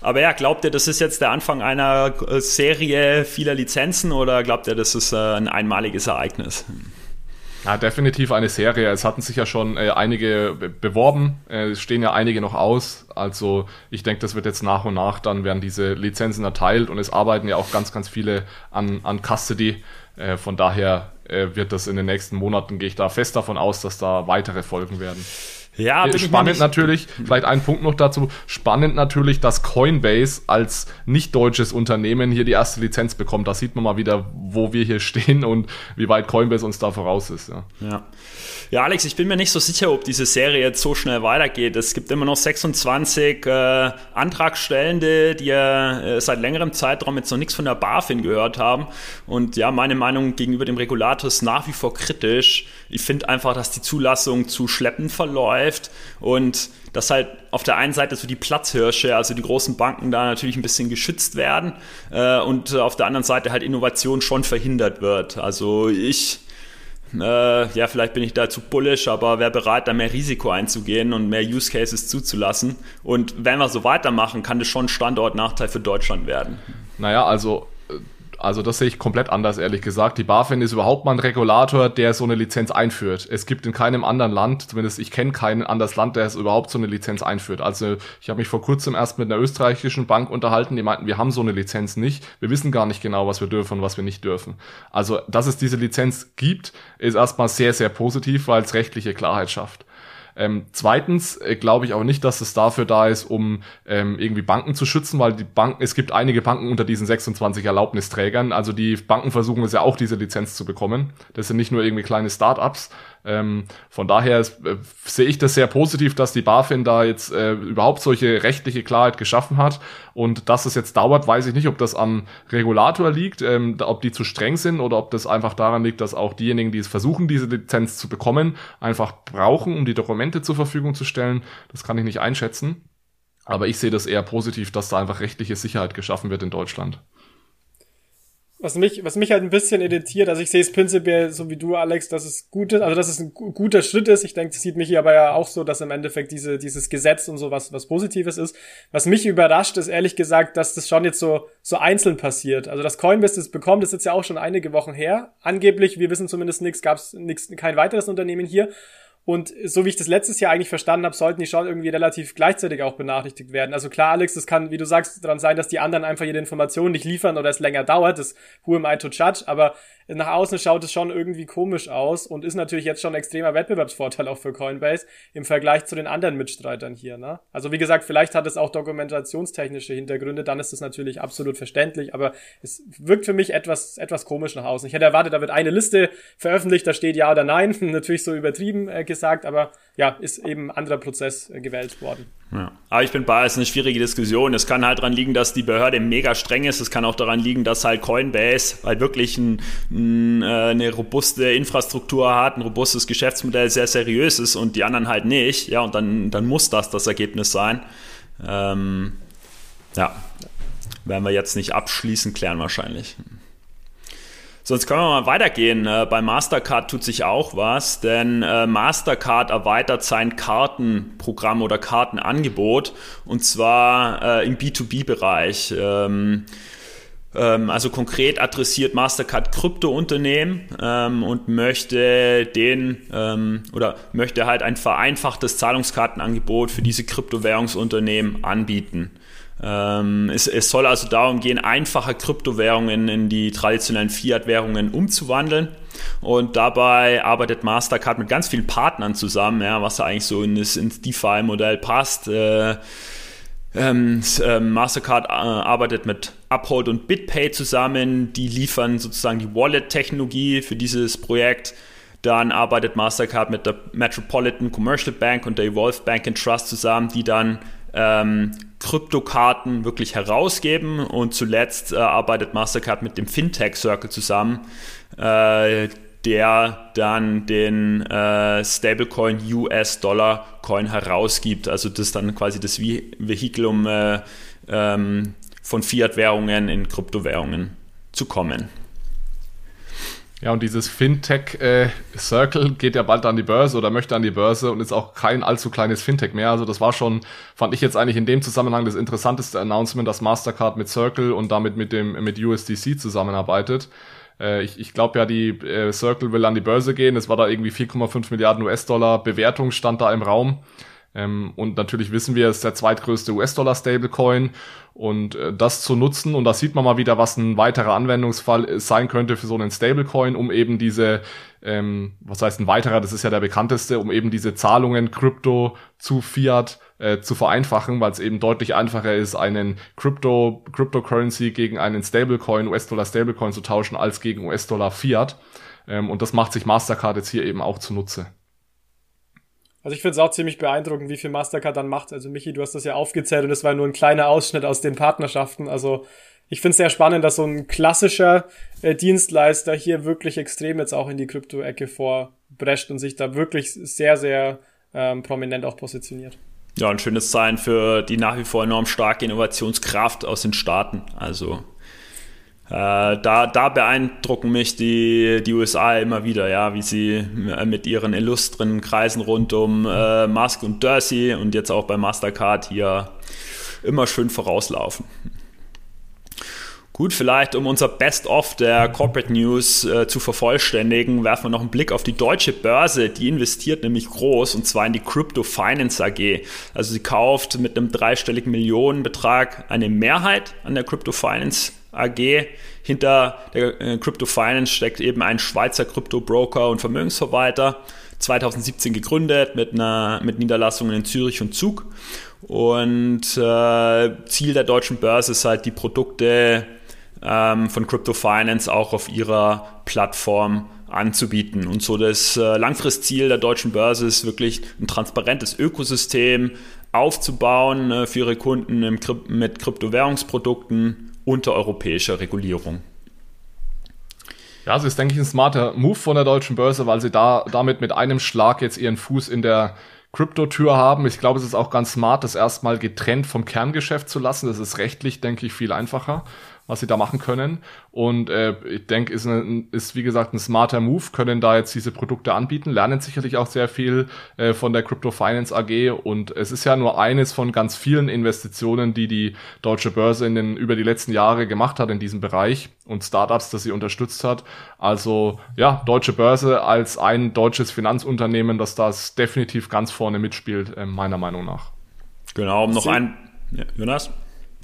Aber ja, glaubt ihr, das ist jetzt der Anfang einer äh, Serie vieler Lizenzen oder glaubt ihr, das ist äh, ein einmaliges Ereignis? Ja, definitiv eine Serie. Es hatten sich ja schon äh, einige beworben. Äh, es stehen ja einige noch aus. Also ich denke, das wird jetzt nach und nach, dann werden diese Lizenzen erteilt und es arbeiten ja auch ganz, ganz viele an, an Custody. Äh, von daher äh, wird das in den nächsten Monaten, gehe ich da fest davon aus, dass da weitere Folgen werden. Ja, bin spannend natürlich, vielleicht ein Punkt noch dazu, spannend natürlich, dass Coinbase als nicht deutsches Unternehmen hier die erste Lizenz bekommt. Da sieht man mal wieder, wo wir hier stehen und wie weit Coinbase uns da voraus ist. Ja. ja. Ja, Alex, ich bin mir nicht so sicher, ob diese Serie jetzt so schnell weitergeht. Es gibt immer noch 26 äh, Antragstellende, die ja äh, seit längerem Zeitraum jetzt noch nichts von der BaFin gehört haben. Und ja, meine Meinung gegenüber dem Regulator ist nach wie vor kritisch. Ich finde einfach, dass die Zulassung zu schleppend verläuft und dass halt auf der einen Seite so die Platzhirsche, also die großen Banken da natürlich ein bisschen geschützt werden äh, und auf der anderen Seite halt Innovation schon verhindert wird. Also ich äh, ja, vielleicht bin ich da zu bullish, aber wäre bereit, da mehr Risiko einzugehen und mehr Use Cases zuzulassen. Und wenn wir so weitermachen, kann das schon Standortnachteil für Deutschland werden. Naja, also also das sehe ich komplett anders, ehrlich gesagt. Die BaFin ist überhaupt mal ein Regulator, der so eine Lizenz einführt. Es gibt in keinem anderen Land, zumindest ich kenne kein anderes Land, der es überhaupt so eine Lizenz einführt. Also ich habe mich vor kurzem erst mit einer österreichischen Bank unterhalten, die meinten, wir haben so eine Lizenz nicht. Wir wissen gar nicht genau, was wir dürfen und was wir nicht dürfen. Also, dass es diese Lizenz gibt, ist erstmal sehr, sehr positiv, weil es rechtliche Klarheit schafft. Ähm, zweitens äh, glaube ich auch nicht, dass es dafür da ist, um ähm, irgendwie Banken zu schützen, weil die Banken, es gibt einige Banken unter diesen 26 Erlaubnisträgern. Also die Banken versuchen es ja auch, diese Lizenz zu bekommen. Das sind nicht nur irgendwie kleine Start-ups, ähm, von daher äh, sehe ich das sehr positiv, dass die BaFin da jetzt äh, überhaupt solche rechtliche Klarheit geschaffen hat. Und dass es jetzt dauert, weiß ich nicht, ob das am Regulator liegt, ähm, ob die zu streng sind oder ob das einfach daran liegt, dass auch diejenigen, die es versuchen, diese Lizenz zu bekommen, einfach brauchen, um die Dokumente zur Verfügung zu stellen. Das kann ich nicht einschätzen. Aber ich sehe das eher positiv, dass da einfach rechtliche Sicherheit geschaffen wird in Deutschland was mich, was mich halt ein bisschen irritiert, also ich sehe es prinzipiell so wie du, Alex, dass es gut ist, also dass es ein guter Schritt ist. Ich denke, das sieht mich hier aber ja auch so, dass im Endeffekt diese, dieses Gesetz und so was, was Positives ist. Was mich überrascht, ist ehrlich gesagt, dass das schon jetzt so, so einzeln passiert. Also dass Coinbase das bekommt, das ist jetzt ja auch schon einige Wochen her. Angeblich, wir wissen zumindest nichts, gab es kein weiteres Unternehmen hier. Und so wie ich das letztes Jahr eigentlich verstanden habe, sollten die schon irgendwie relativ gleichzeitig auch benachrichtigt werden. Also klar, Alex, das kann, wie du sagst, daran sein, dass die anderen einfach jede Information nicht liefern oder es länger dauert. Das who am I to judge? Aber nach außen schaut es schon irgendwie komisch aus und ist natürlich jetzt schon ein extremer Wettbewerbsvorteil auch für Coinbase im Vergleich zu den anderen Mitstreitern hier. Ne? Also wie gesagt, vielleicht hat es auch dokumentationstechnische Hintergründe, dann ist es natürlich absolut verständlich, aber es wirkt für mich etwas, etwas komisch nach außen. Ich hätte erwartet, da wird eine Liste veröffentlicht, da steht ja oder nein, natürlich so übertrieben äh, gesagt, aber ja, ist eben ein anderer Prozess äh, gewählt worden. Ja. Aber ich bin bei, es ist eine schwierige Diskussion. Es kann halt daran liegen, dass die Behörde mega streng ist. Es kann auch daran liegen, dass halt Coinbase halt wirklich ein, ein, äh, eine robuste Infrastruktur hat, ein robustes Geschäftsmodell, sehr seriös ist und die anderen halt nicht. Ja, und dann, dann muss das das Ergebnis sein. Ähm, ja, werden wir jetzt nicht abschließend klären wahrscheinlich. Sonst können wir mal weitergehen. Äh, bei Mastercard tut sich auch was, denn äh, Mastercard erweitert sein Kartenprogramm oder Kartenangebot und zwar äh, im B2B-Bereich. Ähm, ähm, also konkret adressiert Mastercard Kryptounternehmen ähm, und möchte den oder möchte halt ein vereinfachtes Zahlungskartenangebot für diese Kryptowährungsunternehmen anbieten. Ähm, es, es, soll also darum gehen, einfache Kryptowährungen in die traditionellen Fiat-Währungen umzuwandeln. Und dabei arbeitet Mastercard mit ganz vielen Partnern zusammen, ja, was eigentlich so in das, ins DeFi-Modell passt. Äh, ähm, äh, Mastercard äh, arbeitet mit Uphold und BitPay zusammen. Die liefern sozusagen die Wallet-Technologie für dieses Projekt. Dann arbeitet Mastercard mit der Metropolitan Commercial Bank und der Evolve Bank and Trust zusammen, die dann ähm, Kryptokarten wirklich herausgeben. Und zuletzt äh, arbeitet Mastercard mit dem Fintech Circle zusammen, äh, der dann den äh, Stablecoin US-Dollar Coin herausgibt. Also das ist dann quasi das Vehikel, um äh, ähm, von Fiat-Währungen in Kryptowährungen zu kommen. Ja, und dieses Fintech äh, Circle geht ja bald an die Börse oder möchte an die Börse und ist auch kein allzu kleines Fintech mehr. Also das war schon, fand ich jetzt eigentlich in dem Zusammenhang das interessanteste Announcement, dass Mastercard mit Circle und damit mit dem mit USDC zusammenarbeitet. Äh, ich ich glaube ja, die äh, Circle will an die Börse gehen. Es war da irgendwie 4,5 Milliarden US-Dollar Bewertung stand da im Raum. Ähm, und natürlich wissen wir, es ist der zweitgrößte US-Dollar-Stablecoin und äh, das zu nutzen und da sieht man mal wieder, was ein weiterer Anwendungsfall sein könnte für so einen Stablecoin, um eben diese, ähm, was heißt ein weiterer, das ist ja der bekannteste, um eben diese Zahlungen Krypto zu Fiat äh, zu vereinfachen, weil es eben deutlich einfacher ist, einen Crypto, Cryptocurrency gegen einen Stablecoin, US-Dollar Stablecoin zu tauschen, als gegen US-Dollar Fiat. Ähm, und das macht sich Mastercard jetzt hier eben auch zunutze. Also ich finde es auch ziemlich beeindruckend, wie viel Mastercard dann macht. Also Michi, du hast das ja aufgezählt und es war nur ein kleiner Ausschnitt aus den Partnerschaften. Also ich finde es sehr spannend, dass so ein klassischer äh, Dienstleister hier wirklich extrem jetzt auch in die Krypto-Ecke vorbrescht und sich da wirklich sehr, sehr ähm, prominent auch positioniert. Ja, ein schönes Zeichen für die nach wie vor enorm starke Innovationskraft aus den Staaten. Also da, da beeindrucken mich die, die USA immer wieder, ja, wie sie mit ihren illustren Kreisen rund um äh, Musk und Dorsey und jetzt auch bei Mastercard hier immer schön vorauslaufen. Gut, vielleicht um unser Best-of der Corporate News äh, zu vervollständigen, werfen wir noch einen Blick auf die deutsche Börse. Die investiert nämlich groß und zwar in die Crypto Finance AG. Also sie kauft mit einem dreistelligen Millionenbetrag eine Mehrheit an der Crypto Finance AG. Hinter der äh, Crypto Finance steckt eben ein Schweizer Krypto-Broker und Vermögensverwalter. 2017 gegründet mit, einer, mit Niederlassungen in Zürich und Zug. Und äh, Ziel der deutschen Börse ist halt, die Produkte ähm, von Crypto Finance auch auf ihrer Plattform anzubieten. Und so das äh, Langfristziel der deutschen Börse ist wirklich ein transparentes Ökosystem aufzubauen äh, für ihre Kunden im, mit Kryptowährungsprodukten unter europäischer Regulierung. Ja, es ist, denke ich, ein smarter Move von der deutschen Börse, weil sie da damit mit einem Schlag jetzt ihren Fuß in der Kryptotür haben. Ich glaube, es ist auch ganz smart, das erstmal getrennt vom Kerngeschäft zu lassen. Das ist rechtlich, denke ich, viel einfacher was sie da machen können. Und äh, ich denke, ist, ist wie gesagt ein smarter Move, können da jetzt diese Produkte anbieten, lernen sicherlich auch sehr viel äh, von der Crypto Finance AG. Und es ist ja nur eines von ganz vielen Investitionen, die die deutsche Börse in den, über die letzten Jahre gemacht hat in diesem Bereich und Startups, das sie unterstützt hat. Also ja, deutsche Börse als ein deutsches Finanzunternehmen, das das definitiv ganz vorne mitspielt, äh, meiner Meinung nach. Genau, um noch ein, ja, Jonas?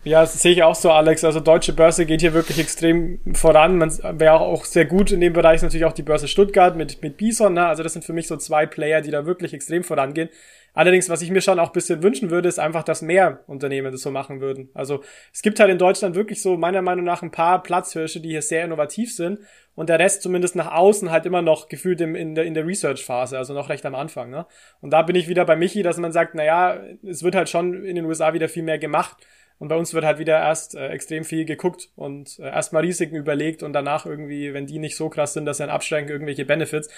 Ja, das sehe ich auch so, Alex. Also deutsche Börse geht hier wirklich extrem voran. Man wäre auch sehr gut in dem Bereich natürlich auch die Börse Stuttgart mit, mit Bison. Ne? Also das sind für mich so zwei Player, die da wirklich extrem vorangehen. Allerdings, was ich mir schon auch bisschen wünschen würde, ist einfach, dass mehr Unternehmen das so machen würden. Also es gibt halt in Deutschland wirklich so meiner Meinung nach ein paar Platzhirsche, die hier sehr innovativ sind und der Rest zumindest nach außen halt immer noch gefühlt im, in der, in der Research-Phase, also noch recht am Anfang. Ne? Und da bin ich wieder bei Michi, dass man sagt, naja, es wird halt schon in den USA wieder viel mehr gemacht und bei uns wird halt wieder erst äh, extrem viel geguckt und äh, erstmal Risiken überlegt und danach irgendwie, wenn die nicht so krass sind, dass sie dann absteigen, irgendwelche Benefits.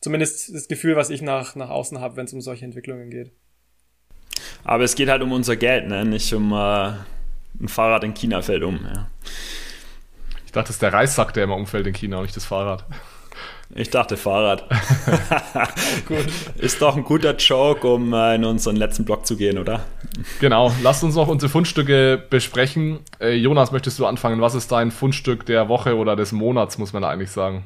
Zumindest das Gefühl, was ich nach, nach außen habe, wenn es um solche Entwicklungen geht. Aber es geht halt um unser Geld, ne? nicht um äh, ein Fahrrad in China fällt um. Ja. Ich dachte, das ist der Reissack, der immer umfällt in China, und nicht das Fahrrad. Ich dachte Fahrrad. Ist doch ein guter Joke, um äh, in unseren letzten Blog zu gehen, oder? Genau. Lasst uns noch unsere Fundstücke besprechen. Äh, Jonas, möchtest du anfangen? Was ist dein Fundstück der Woche oder des Monats, muss man eigentlich sagen?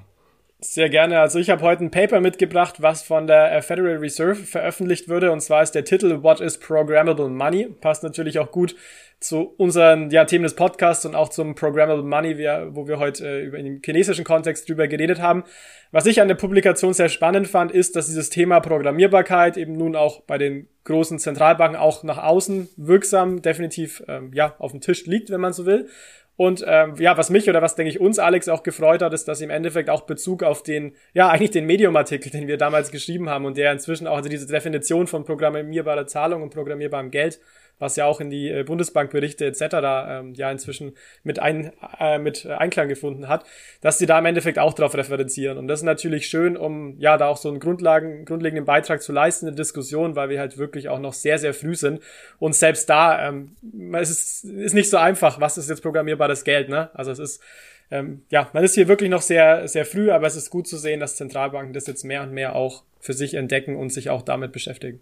Sehr gerne. Also ich habe heute ein Paper mitgebracht, was von der äh, Federal Reserve veröffentlicht wurde. Und zwar ist der Titel What is Programmable Money? Passt natürlich auch gut zu unseren ja, Themen des Podcasts und auch zum Programmable Money, wo wir heute äh, über dem chinesischen Kontext drüber geredet haben. Was ich an der Publikation sehr spannend fand, ist, dass dieses Thema Programmierbarkeit eben nun auch bei den großen Zentralbanken auch nach außen wirksam definitiv ähm, ja auf dem Tisch liegt, wenn man so will. Und ähm, ja, was mich oder was denke ich uns Alex auch gefreut hat, ist, dass im Endeffekt auch Bezug auf den, ja, eigentlich den Medium-Artikel, den wir damals geschrieben haben und der inzwischen auch, also diese Definition von programmierbarer Zahlung und programmierbarem Geld was ja auch in die äh, Bundesbankberichte etc. Ähm, ja inzwischen mit, ein, äh, mit Einklang gefunden hat, dass sie da im Endeffekt auch darauf referenzieren. Und das ist natürlich schön, um ja da auch so einen Grundlagen, grundlegenden Beitrag zu leisten in der Diskussion, weil wir halt wirklich auch noch sehr, sehr früh sind. Und selbst da ähm, es ist, ist nicht so einfach, was ist jetzt programmierbares Geld, ne? Also es ist ähm, ja, man ist hier wirklich noch sehr, sehr früh, aber es ist gut zu sehen, dass Zentralbanken das jetzt mehr und mehr auch für sich entdecken und sich auch damit beschäftigen.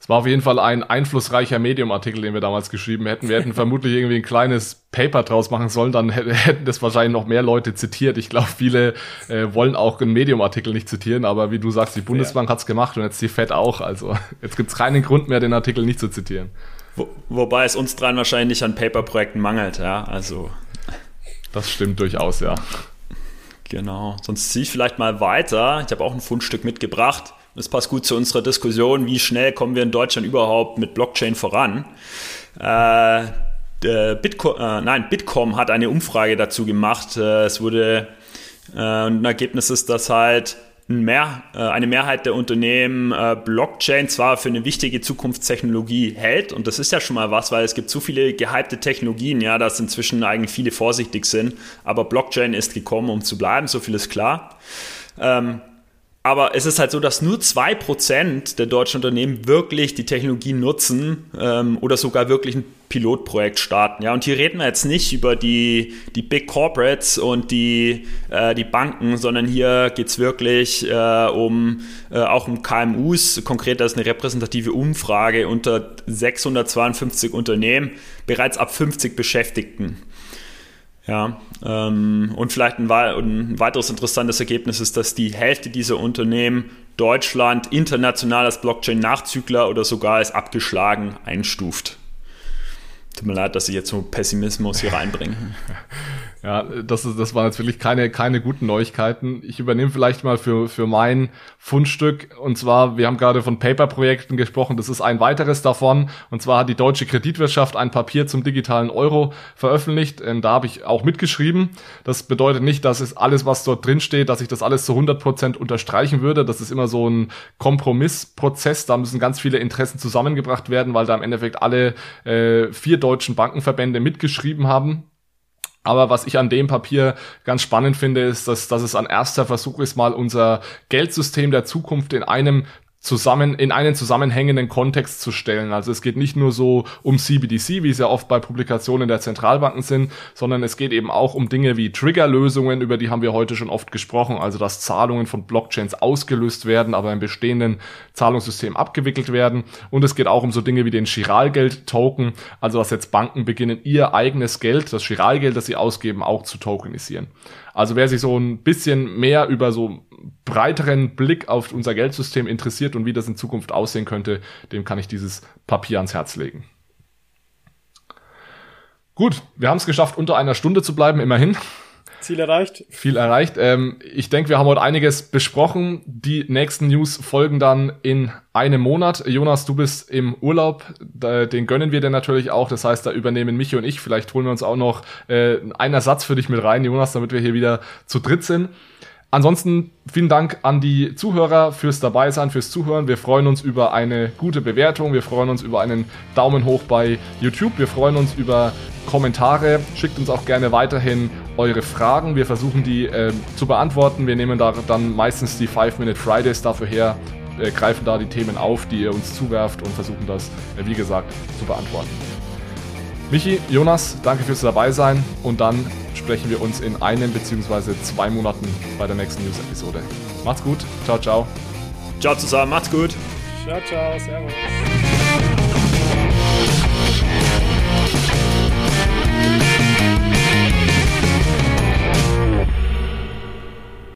Es war auf jeden Fall ein einflussreicher Medium-Artikel, den wir damals geschrieben hätten. Wir hätten vermutlich irgendwie ein kleines Paper draus machen sollen, dann hätten das wahrscheinlich noch mehr Leute zitiert. Ich glaube, viele äh, wollen auch einen Medium-Artikel nicht zitieren, aber wie du sagst, die Bundesbank ja. hat's gemacht und jetzt die FED auch. Also jetzt gibt's keinen Grund mehr, den Artikel nicht zu zitieren. Wo, wobei es uns dran wahrscheinlich an Paper-Projekten mangelt, ja. Also. Das stimmt durchaus, ja. Genau. Sonst ziehe ich vielleicht mal weiter. Ich habe auch ein Fundstück mitgebracht. Das passt gut zu unserer Diskussion, wie schnell kommen wir in Deutschland überhaupt mit Blockchain voran. Äh, Bitco äh, nein, Bitkom hat eine Umfrage dazu gemacht. Äh, es wurde äh, ein Ergebnis ist, dass halt Mehr, äh, eine Mehrheit der Unternehmen äh, Blockchain zwar für eine wichtige Zukunftstechnologie hält, und das ist ja schon mal was, weil es gibt so viele gehypte Technologien, ja, dass inzwischen eigentlich viele vorsichtig sind, aber Blockchain ist gekommen, um zu bleiben, so viel ist klar. Ähm, aber es ist halt so, dass nur zwei Prozent der deutschen Unternehmen wirklich die Technologie nutzen ähm, oder sogar wirklich ein Pilotprojekt starten. Ja, und hier reden wir jetzt nicht über die, die Big Corporates und die, äh, die Banken, sondern hier geht's wirklich äh, um äh, auch um KMUs. Konkret, das ist eine repräsentative Umfrage unter 652 Unternehmen, bereits ab 50 Beschäftigten. Ja, ähm, und vielleicht ein, ein, weiteres interessantes Ergebnis ist, dass die Hälfte dieser Unternehmen Deutschland international als Blockchain-Nachzügler oder sogar als abgeschlagen einstuft. Tut mir leid, dass ich jetzt so Pessimismus hier reinbringe. Ja, das, ist, das waren jetzt wirklich keine, keine guten Neuigkeiten. Ich übernehme vielleicht mal für, für mein Fundstück. Und zwar, wir haben gerade von Paper-Projekten gesprochen. Das ist ein weiteres davon. Und zwar hat die deutsche Kreditwirtschaft ein Papier zum digitalen Euro veröffentlicht. Da habe ich auch mitgeschrieben. Das bedeutet nicht, dass es alles, was dort drin steht, dass ich das alles zu 100 Prozent unterstreichen würde. Das ist immer so ein Kompromissprozess. Da müssen ganz viele Interessen zusammengebracht werden, weil da im Endeffekt alle äh, vier deutschen Bankenverbände mitgeschrieben haben. Aber was ich an dem Papier ganz spannend finde, ist, dass, dass es ein erster Versuch ist, mal unser Geldsystem der Zukunft in einem zusammen in einen zusammenhängenden Kontext zu stellen. Also es geht nicht nur so um CBDC, wie es ja oft bei Publikationen der Zentralbanken sind, sondern es geht eben auch um Dinge wie Triggerlösungen, über die haben wir heute schon oft gesprochen, also dass Zahlungen von Blockchains ausgelöst werden, aber im bestehenden Zahlungssystem abgewickelt werden. Und es geht auch um so Dinge wie den Chiralgeld-Token, also dass jetzt Banken beginnen, ihr eigenes Geld, das Chiralgeld, das sie ausgeben, auch zu tokenisieren. Also wer sich so ein bisschen mehr über so breiteren Blick auf unser Geldsystem interessiert und wie das in Zukunft aussehen könnte, dem kann ich dieses Papier ans Herz legen. Gut, wir haben es geschafft, unter einer Stunde zu bleiben, immerhin. Ziel erreicht. Viel erreicht. Ähm, ich denke, wir haben heute einiges besprochen. Die nächsten News folgen dann in einem Monat. Jonas, du bist im Urlaub. Den gönnen wir dir natürlich auch. Das heißt, da übernehmen Michi und ich. Vielleicht holen wir uns auch noch äh, einen Ersatz für dich mit rein, Jonas, damit wir hier wieder zu dritt sind. Ansonsten vielen Dank an die Zuhörer fürs Dabeisein, fürs Zuhören. Wir freuen uns über eine gute Bewertung. Wir freuen uns über einen Daumen hoch bei YouTube. Wir freuen uns über Kommentare. Schickt uns auch gerne weiterhin eure Fragen. Wir versuchen die äh, zu beantworten. Wir nehmen da dann meistens die 5-Minute Fridays dafür her, äh, greifen da die Themen auf, die ihr uns zuwerft und versuchen das, äh, wie gesagt, zu beantworten. Michi, Jonas, danke fürs Dabeisein und dann sprechen wir uns in einem bzw. zwei Monaten bei der nächsten News-Episode. Macht's gut. Ciao, ciao. Ciao zusammen. Macht's gut. Ciao, ciao. Servus.